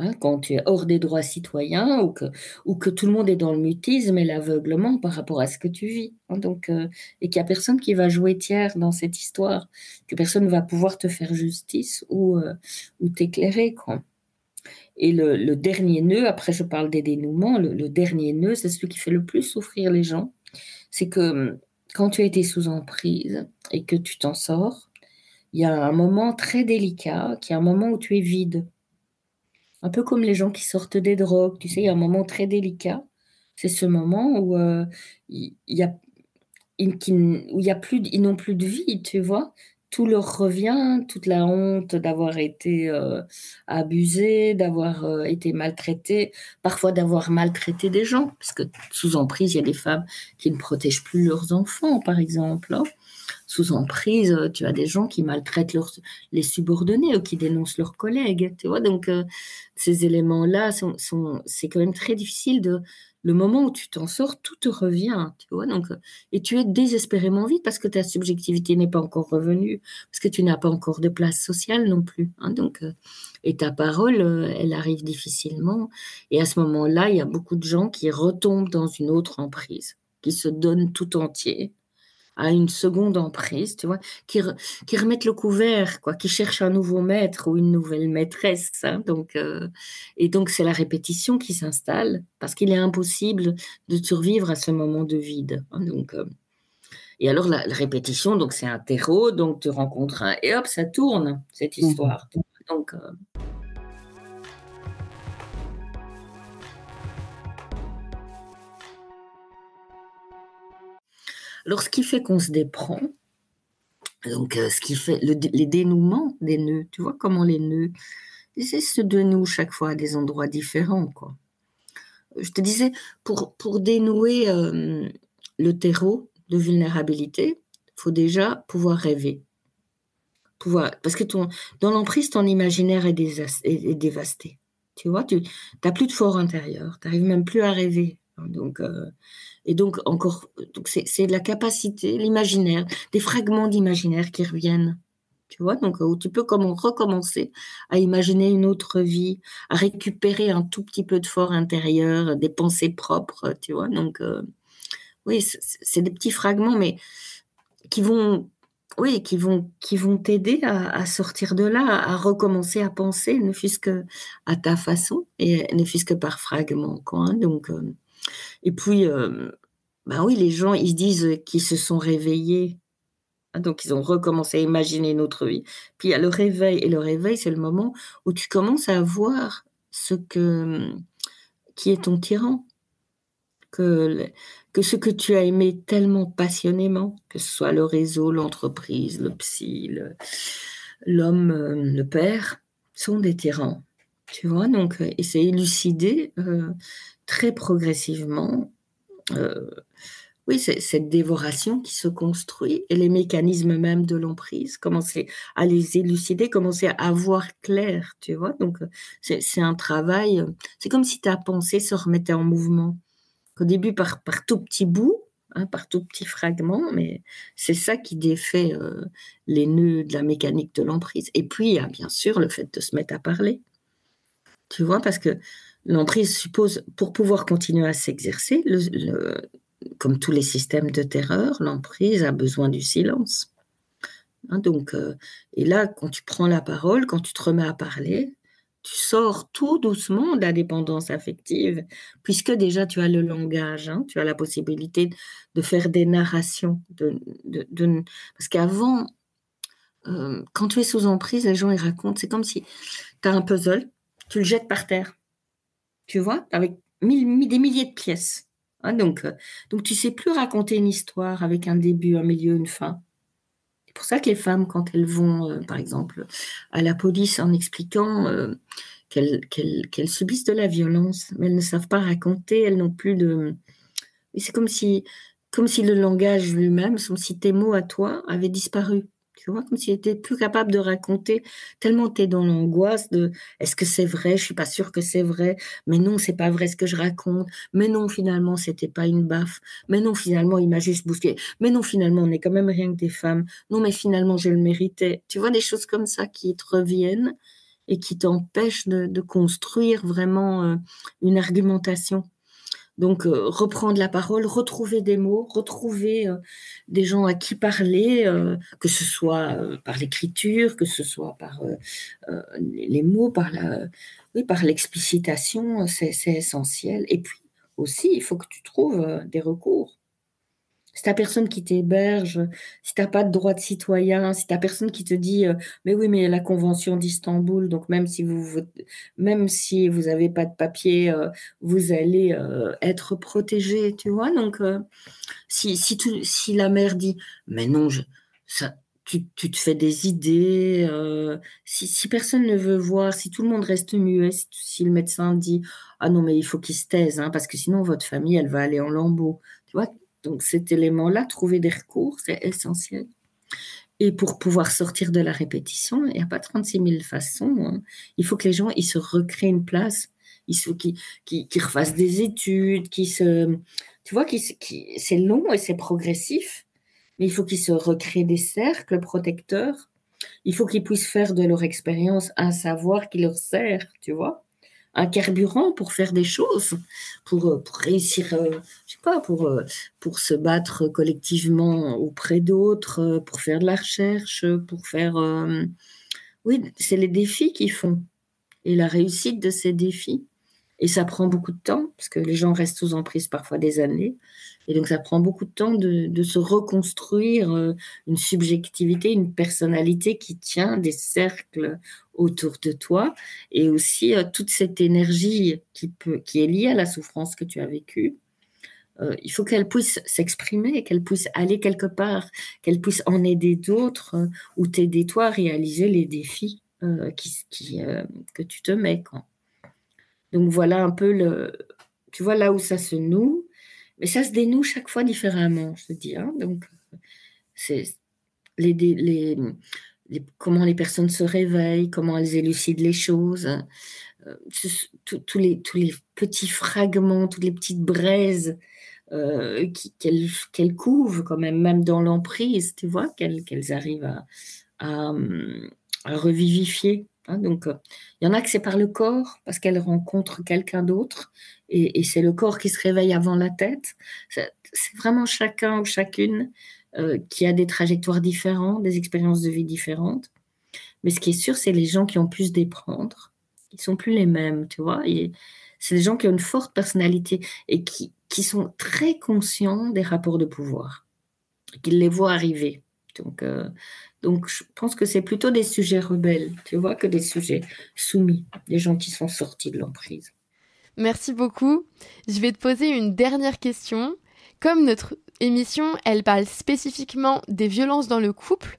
Hein, quand tu es hors des droits citoyens ou que, ou que tout le monde est dans le mutisme et l'aveuglement par rapport à ce que tu vis. Hein, donc, euh, et qu'il n'y a personne qui va jouer tiers dans cette histoire, que personne ne va pouvoir te faire justice ou, euh, t'éclairer. Et le, dernier nœud, après je parle des dénouements, le, le dernier nœud, c'est celui qui fait le plus souffrir les gens. C'est que hum, quand tu as été sous emprise et que tu t'en sors, il y a un moment très délicat, qui est un moment où tu es vide. Un peu comme les gens qui sortent des drogues, tu sais, il y a un moment très délicat. C'est ce moment où euh, il y, a, plus, ils n'ont plus de vie, tu vois tout leur revient, toute la honte d'avoir été euh, abusé, d'avoir euh, été maltraité, parfois d'avoir maltraité des gens, parce que sous emprise, il y a des femmes qui ne protègent plus leurs enfants, par exemple. Hein sous emprise, euh, tu as des gens qui maltraitent les subordonnés ou qui dénoncent leurs collègues, tu vois. Donc, euh, ces éléments-là, sont, c'est quand même très difficile de... Le moment où tu t'en sors, tout te revient, tu vois. Donc, euh, et tu es désespérément vite parce que ta subjectivité n'est pas encore revenue, parce que tu n'as pas encore de place sociale non plus. Hein. donc, et ta parole, elle arrive difficilement. Et à ce moment-là, il y a beaucoup de gens qui retombent dans une autre emprise, qui se donnent tout entier à une seconde emprise, tu vois, qui, qui remettent le couvert, quoi, qui cherchent un nouveau maître ou une nouvelle maîtresse. Hein, donc, euh, et donc, c'est la répétition qui s'installe parce qu'il est impossible de survivre à ce moment de vide. Hein, donc, euh, et alors, la, répétition, donc c'est un terreau, donc tu rencontres un, et hop, ça tourne, cette mmh histoire. Donc, euh, Alors, ce qui fait qu'on se déprend, donc euh, ce qui fait les dénouements des nœuds, tu vois comment les nœuds, se dénouent chaque fois à des endroits différents. Je te disais, pour, dénouer euh, le terreau de vulnérabilité, il faut déjà pouvoir rêver. Pouvoir, parce que dans l'emprise, ton imaginaire est, est, dévasté. Tu vois, tu n'as plus de fort intérieur, tu n'arrives même plus à rêver. Donc, euh, et donc, encore, c'est de la capacité, l'imaginaire, des fragments d'imaginaire qui reviennent. Tu vois, donc où tu peux comme recommencer à imaginer une autre vie, à récupérer un tout petit peu de fort intérieur, des pensées propres, tu vois. Donc, euh, oui, c'est des petits fragments, mais qui vont, oui, qui vont, qui vont t'aider à, sortir de là, à, recommencer à penser, ne fût-ce que à ta façon et ne fût-ce que par fragments, quoi. Hein. donc, euh, et puis, ben oui, les gens, ils disent qu'ils se sont réveillés. Hein, donc, ils ont recommencé à imaginer notre vie. Puis, il y a le réveil. Et le réveil, c'est le moment où tu commences à voir ce que, qui est ton tyran. Que, que ce que tu as aimé tellement passionnément, que ce soit le réseau, l'entreprise, le psy, l'homme, le, père, sont des tyrans. Tu vois, donc, et c'est élucidé très progressivement, euh, oui, cette dévoration qui se construit et les mécanismes même de l'emprise, commencer à les élucider, commencer à voir clair, tu vois. Donc, c'est un travail, c'est comme si ta pensée se remettait en mouvement. Au début, par, tout petit bout, hein, par tout petit fragment, mais c'est ça qui défait euh, les nœuds de la mécanique de l'emprise. Et puis, il y a bien sûr le fait de se mettre à parler. Tu vois, parce que L'emprise suppose, pour pouvoir continuer à s'exercer, comme tous les systèmes de terreur, l'emprise a besoin du silence. Hein, donc, euh, et là, quand tu prends la parole, quand tu te remets à parler, tu sors tout doucement de la dépendance affective, puisque déjà tu as le langage, hein, tu as la possibilité de faire des narrations. Parce qu'avant, euh, quand tu es sous emprise, les gens ils racontent, c'est comme si tu as un puzzle, tu le jettes par terre, tu vois, avec des milliers de pièces. Hein, donc, euh, donc tu sais plus raconter une histoire avec un début, un milieu, une fin. C'est pour ça que les femmes, quand elles vont, euh, par exemple, à la police en expliquant euh, qu'elles subissent de la violence, mais elles ne savent pas raconter, elles n'ont plus de... C'est comme si, comme si le langage lui-même, comme si tes mots à toi avaient disparu. Tu vois, comme s'il était plus capable de raconter, tellement tu es dans l'angoisse de est-ce que c'est vrai, je suis pas sûre que c'est vrai, mais non, c'est pas vrai ce que je raconte, mais non, finalement, c'était pas une baffe, mais non, finalement, il m'a juste bousculé, mais non, finalement, on n'est quand même rien que des femmes, non, mais finalement, je le méritais. Tu vois, des choses comme ça qui te reviennent et qui t'empêchent de, construire vraiment euh, une argumentation. Donc, euh, reprendre la parole, retrouver des mots, retrouver euh, des gens à qui parler, euh, que ce soit par l'écriture, que ce soit par les mots, par la, oui, par l'explicitation, c'est essentiel. Et puis aussi, il faut que tu trouves des recours. Si ta personne qui t'héberge, si tu n'as pas de droit de citoyen, si ta personne qui te dit euh, mais oui mais la convention d'Istanbul donc même si vous même si vous n'avez pas de papier euh, vous allez euh, être protégé tu vois donc si la mère dit mais non je, ça tu, te fais des idées. si, si, personne ne veut voir, si tout le monde reste muet, si, le médecin dit ah non mais il faut qu'il se taise hein, parce que sinon votre famille elle va aller en lambeaux. Tu vois, donc cet élément-là, trouver des recours, c'est essentiel. Et pour pouvoir sortir de la répétition, il n'y a pas 36 000 façons. Hein. Il faut que les gens ils se recréent une place. Il faut qu'ils refassent des études, qu'ils se... Tu vois, c'est long et c'est progressif, mais il faut qu'ils se recréent des cercles protecteurs. Il faut qu'ils puissent faire de leur expérience un savoir qui leur sert, tu vois un carburant pour faire des choses, pour, euh, réussir, euh, je sais pas, pour, euh, pour se battre collectivement auprès d'autres, pour faire de la recherche, pour faire... oui, c'est les défis qu'ils font et la réussite de ces défis. Et ça prend beaucoup de temps, parce que les gens restent sous emprise parfois des années. Et donc, ça prend beaucoup de temps de, se reconstruire une subjectivité, une personnalité qui tient des cercles autour de toi et aussi euh, toute cette énergie qui, peut, qui est liée à la souffrance que tu as vécue. Euh, il faut qu'elle puisse s'exprimer, qu'elle puisse aller quelque part, qu'elle puisse en aider d'autres euh, ou t'aider toi à réaliser les défis qui que tu te mets. Quand. Donc voilà un peu le, tu vois là où ça se noue, mais ça se dénoue chaque fois différemment, je te dis. Hein. Donc c'est les, comment les personnes se réveillent, comment elles élucident les choses, euh, tous les, tous les petits fragments, toutes les petites braises euh, qu'elles couvent quand même, même dans l'emprise, tu vois, qu'elles arrivent à, à, revivifier. Hein. donc, euh, il y en a que c'est par le corps, parce qu'elles rencontrent quelqu'un d'autre, et, c'est le corps qui se réveille avant la tête. C'est vraiment chacun ou chacune euh, qui a des trajectoires différentes, des expériences de vie différentes. Mais ce qui est sûr, c'est les gens qui ont plus d'éprendre. Ils sont plus les mêmes, tu vois. C'est des gens qui ont une forte personnalité et qui, qui sont très conscients des rapports de pouvoir, qu'ils les voient arriver. Donc, euh, donc, je pense que c'est plutôt des sujets rebelles, tu vois, que des sujets soumis, des gens qui sont sortis de l'emprise. Merci beaucoup. Je vais te poser une dernière question. Comme notre émission, elle parle spécifiquement des violences dans le couple,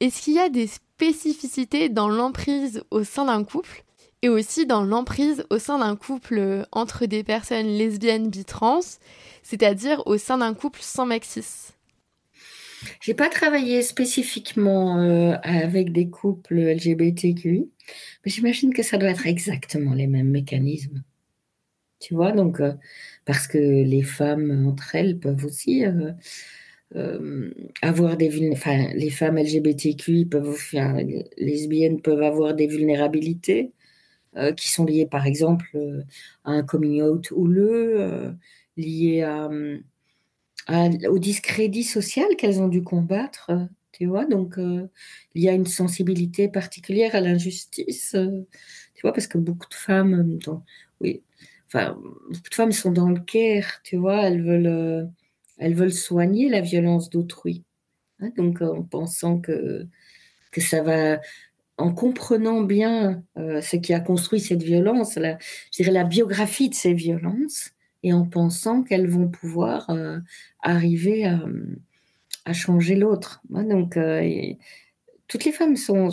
est-ce qu'il y a des spécificités dans l'emprise au sein d'un couple et aussi dans l'emprise au sein d'un couple entre des personnes lesbiennes bitrans, c'est-à-dire au sein d'un couple sans mec cis J'ai pas travaillé spécifiquement euh, avec des couples LGBTQI, mais j'imagine que ça doit être exactement les mêmes mécanismes. Tu vois, donc, euh, parce que les femmes entre elles peuvent aussi euh, avoir des enfin, les femmes LGBTQI peuvent, enfin, lesbiennes peuvent avoir des vulnérabilités qui sont liées, par exemple, à un coming out houleux, liées à, au discrédit social qu'elles ont dû combattre. Tu vois, donc il y a une sensibilité particulière à l'injustice. tu vois, parce que beaucoup de femmes, oui, enfin, beaucoup de femmes sont dans le care, tu vois, elles veulent, elles veulent soigner la violence d'autrui. Hein, donc en pensant que, que ça va en comprenant bien euh, ce qui a construit cette violence, la, je dirais la biographie de ces violences, et en pensant qu'elles vont pouvoir euh, arriver à, changer l'autre. donc, euh, toutes les femmes sont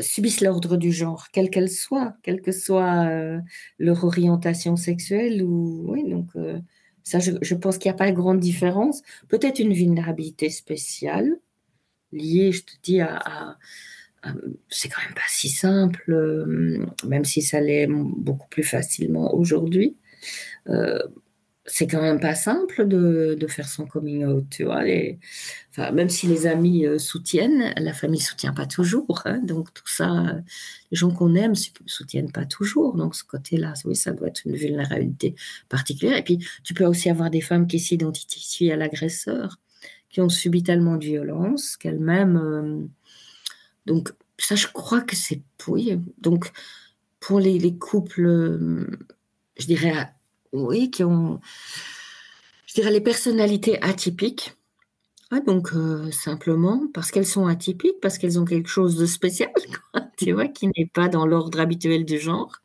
subissent l'ordre du genre, quelle qu'elle soit, quelle que soit leur orientation sexuelle. Donc, ça, je, pense qu'il n'y a pas de grande différence. Peut-être une vulnérabilité spéciale liée, je te dis, à euh, c'est quand même pas si simple, euh, même si ça l'est beaucoup plus facilement aujourd'hui. Euh, c'est quand même pas simple de, de, faire son coming out, tu vois. Les, même si les amis soutiennent, la famille soutient pas toujours. Hein, donc tout ça, les gens qu'on aime soutiennent pas toujours. Donc ce côté-là, oui, ça doit être une vulnérabilité particulière. Et puis tu peux aussi avoir des femmes qui s'identifient à l'agresseur, qui ont subi tellement de violence qu'elles-mêmes donc, ça, je crois que c'est. Oui. Donc, pour les, couples, euh, je dirais, oui, qui ont. Je dirais les personnalités atypiques. donc, euh, simplement, parce qu'elles sont atypiques, parce qu'elles ont quelque chose de spécial, tu vois, qui n'est pas dans l'ordre habituel du genre.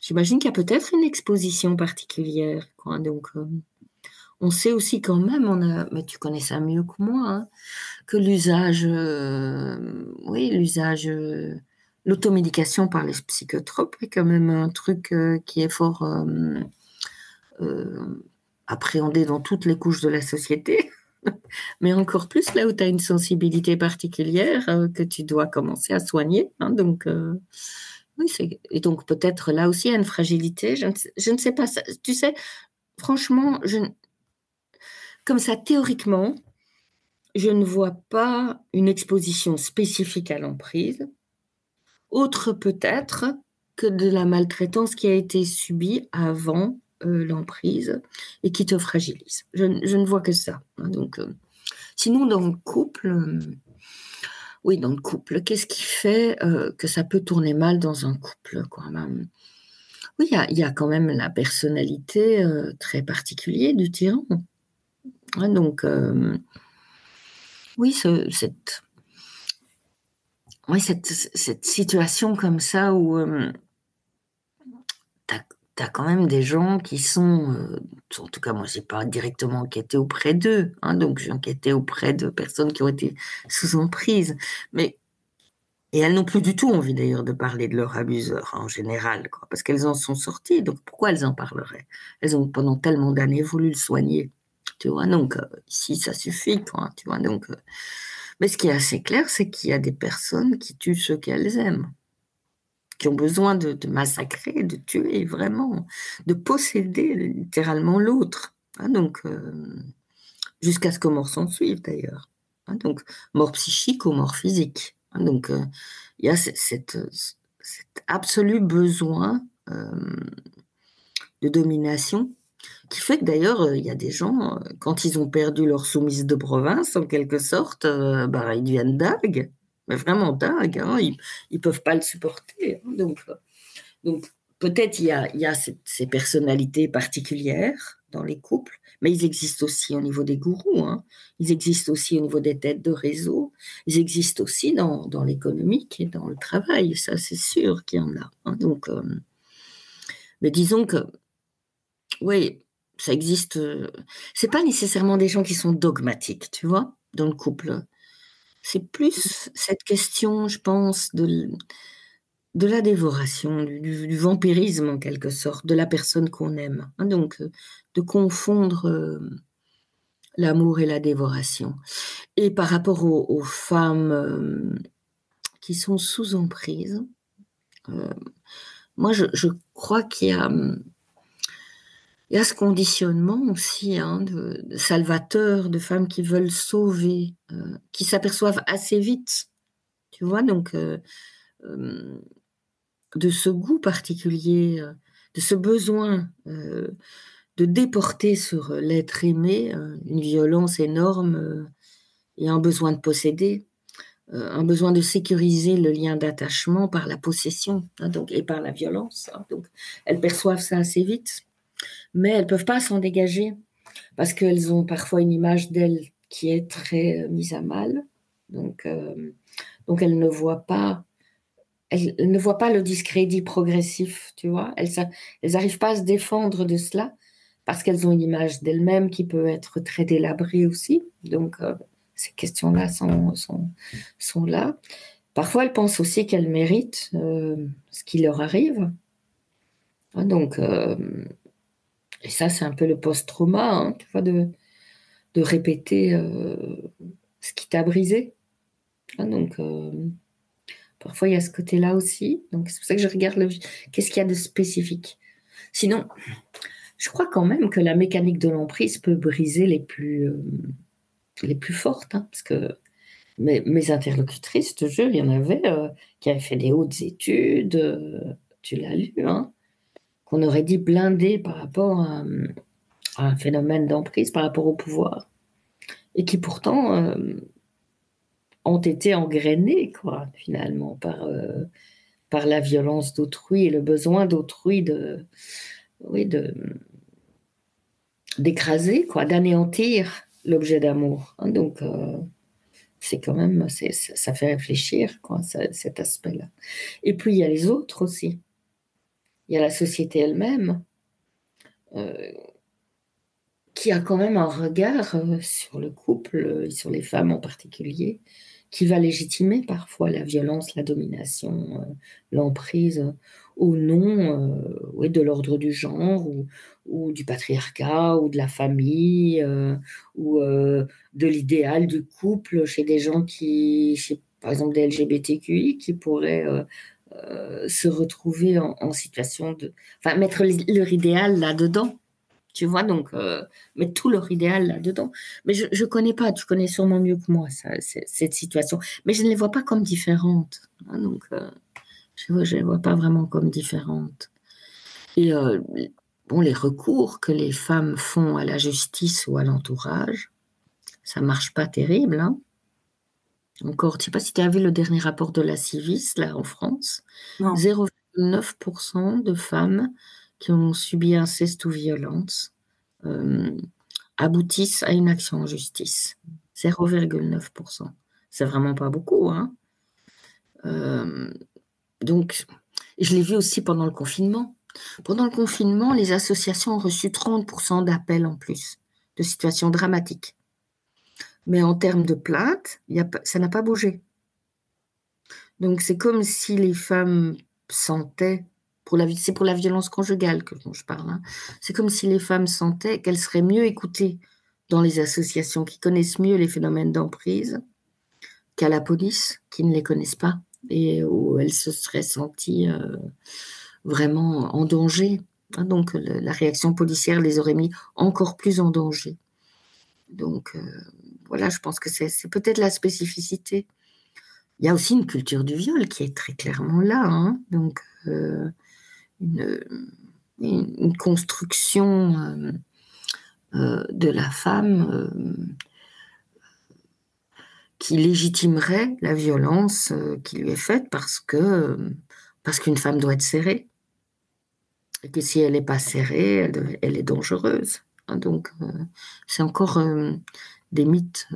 J'imagine qu'il y a peut-être une exposition particulière. Quoi. Donc, euh, on sait aussi quand même, on a, mais tu connais ça mieux que moi, hein, que l'usage, euh, oui, l'usage, l'automédication par les psychotropes est quand même un truc qui est fort appréhendé dans toutes les couches de la société. mais encore plus là où tu as une sensibilité particulière que tu dois commencer à soigner. Hein, donc, oui, et donc peut-être là aussi il y a une fragilité. Je ne, sais pas. Tu sais, franchement, comme ça, théoriquement, je ne vois pas une exposition spécifique à l'emprise, autre peut-être que de la maltraitance qui a été subie avant euh, l'emprise et qui te fragilise. Je, ne vois que ça. Hein, donc, euh, sinon, dans le couple, euh, oui, dans le couple, qu'est-ce qui fait que ça peut tourner mal dans un couple quoi, même Oui, il y, a quand même la personnalité très particulière du tyran donc, euh, oui, cette, cette, situation comme ça où tu as, quand même des gens qui sont, euh, en tout cas moi j'ai pas directement enquêté auprès d'eux, hein, donc j'ai enquêté auprès de personnes qui ont été sous emprise, mais et elles n'ont plus du tout envie d'ailleurs de parler de leur abuseur en général, quoi, parce qu'elles en sont sorties, donc pourquoi elles en parleraient? Elles ont pendant tellement d'années voulu le soigner tu vois. Donc, euh, ici, ça suffit, quoi, tu vois. Donc, euh, mais ce qui est assez clair, c'est qu'il y a des personnes qui tuent ceux qu'elles aiment, qui ont besoin de, massacrer, de tuer, vraiment, de posséder littéralement l'autre. Hein. donc, euh, jusqu'à ce que mort s'en suive, d'ailleurs. Hein. donc, mort psychique ou mort physique. Hein. donc, il y a cette, cet absolu besoin de domination qui fait que d'ailleurs, euh, il y a des gens, euh, quand ils ont perdu leur soumise de province, en quelque sorte, euh, bah, ils deviennent dingues, mais vraiment dingues, hein, ils ne peuvent pas le supporter. Hein, donc, donc peut-être il y a, y a ces, personnalités particulières dans les couples, mais ils existent aussi au niveau des gourous, hein, ils existent aussi au niveau des têtes de réseau, ils existent aussi dans, dans l'économique et dans le travail, ça c'est sûr qu'il y en a. Hein, donc, mais disons que, oui, ça existe. Euh, c'est pas nécessairement des gens qui sont dogmatiques, tu vois, dans le couple. C'est plus cette question, je pense, de, la dévoration, du, vampirisme en quelque sorte, de la personne qu'on aime. Hein. donc, euh, de confondre euh, l'amour et la dévoration. Et par rapport aux, femmes qui sont sous emprise, moi, je, je crois qu'il y a il y a ce conditionnement aussi hein, de, salvateurs, de femmes qui veulent sauver, euh, qui s'aperçoivent assez vite, tu vois, donc euh, euh, de ce goût particulier, de ce besoin de déporter sur l'être aimé une violence énorme et un besoin de posséder, un besoin de sécuriser le lien d'attachement par la possession hein, donc, et par la violence. Hein. donc, elles perçoivent ça assez vite, mais elles peuvent pas s'en dégager parce qu'elles ont parfois une image d'elles qui est très mise à mal. Donc, donc elles ne voient pas elles, ne voient pas le discrédit progressif, tu vois. Elles n'arrivent pas à se défendre de cela parce qu'elles ont une image d'elles-mêmes qui peut être très délabrée aussi. Donc, euh, ces questions-là sont, sont, sont, là. Parfois, elles pensent aussi qu'elles méritent euh, ce qui leur arrive. Hein, donc, euh, et ça, c'est un peu le post-trauma, hein, tu vois, de, de répéter ce qui t'a brisé. Donc, Parfois, il y a ce côté-là aussi. Donc, c'est pour ça que je regarde le... qu'est-ce qu'il y a de spécifique. Sinon, je crois quand même que la mécanique de l'emprise peut briser les plus, euh, les plus fortes. Hein, parce que mes, mes, interlocutrices, je te jure, il y en avait euh, qui avaient fait des hautes études, euh, tu l'as lu, hein, aurait dit blindées par rapport à, un phénomène d'emprise, par rapport au pouvoir. Et qui pourtant ont été engrainés, quoi, finalement, par, euh, par la violence d'autrui et le besoin d'autrui de, oui, de, d'écraser, quoi, d'anéantir l'objet d'amour. Hein. donc, euh, c'est quand même, ça fait réfléchir, quoi, cet aspect-là. Et puis, il y a les autres aussi. Il y a la société elle-même. Euh, qui a quand même un regard sur le couple, sur les femmes en particulier, qui va légitimer parfois la violence, la domination, euh, l'emprise au nom euh, de l'ordre du genre ou, du patriarcat ou de la famille euh, ou de l'idéal du couple chez des gens qui, par exemple des LGBTQI, qui pourraient se retrouver en, situation de... Enfin, mettre leur idéal là-dedans tu vois, donc euh, mettre tout leur idéal là-dedans. Mais je ne connais pas, tu connais sûrement mieux que moi ça, cette situation, mais je ne les vois pas comme différentes. Hein, donc, euh, je ne les vois pas vraiment comme différentes. Et euh, bon, les recours que les femmes font à la justice ou à l'entourage, ça marche pas terrible. Hein. Encore, je ne sais pas si tu as vu le dernier rapport de la Civis, là, en France. 0,9% de femmes qui ont subi inceste ou violence euh, aboutissent à une action en justice. 0,9%. C'est vraiment pas beaucoup. Hein euh, donc, je l'ai vu aussi pendant le confinement. Pendant le confinement, les associations ont reçu 30% d'appels en plus, de situations dramatiques. Mais en termes de plaintes, ça n'a pas bougé. Donc c'est comme si les femmes sentaient c'est pour la violence conjugale que je parle. Hein. C'est comme si les femmes sentaient qu'elles seraient mieux écoutées dans les associations qui connaissent mieux les phénomènes d'emprise qu'à la police qui ne les connaissent pas et où elles se seraient senties euh, vraiment en danger. Hein. donc la réaction policière les aurait mis encore plus en danger. Donc euh, voilà, je pense que c'est peut-être la spécificité. Il y a aussi une culture du viol qui est très clairement là. Hein. donc euh, une, construction euh, euh, de la femme qui légitimerait la violence qui lui est faite parce que parce qu'une femme doit être serrée et que si elle n'est pas serrée, elle, est dangereuse. Hein, donc c'est encore des mythes,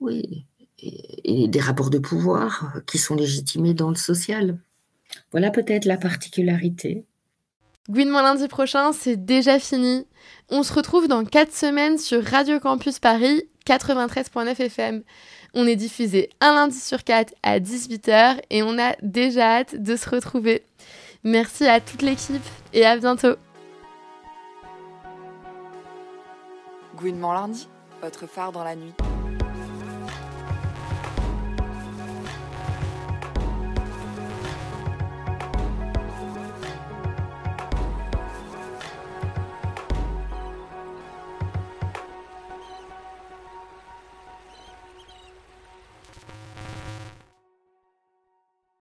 oui, et, des rapports de pouvoir qui sont légitimés dans le social. Voilà peut-être la particularité. Gouinement lundi prochain, c'est déjà fini. On se retrouve dans 4 semaines sur Radio Campus Paris 93.9 FM. On est diffusé un lundi sur 4 à 18h et on a déjà hâte de se retrouver. Merci à toute l'équipe et à bientôt. Gouinement lundi, votre phare dans la nuit.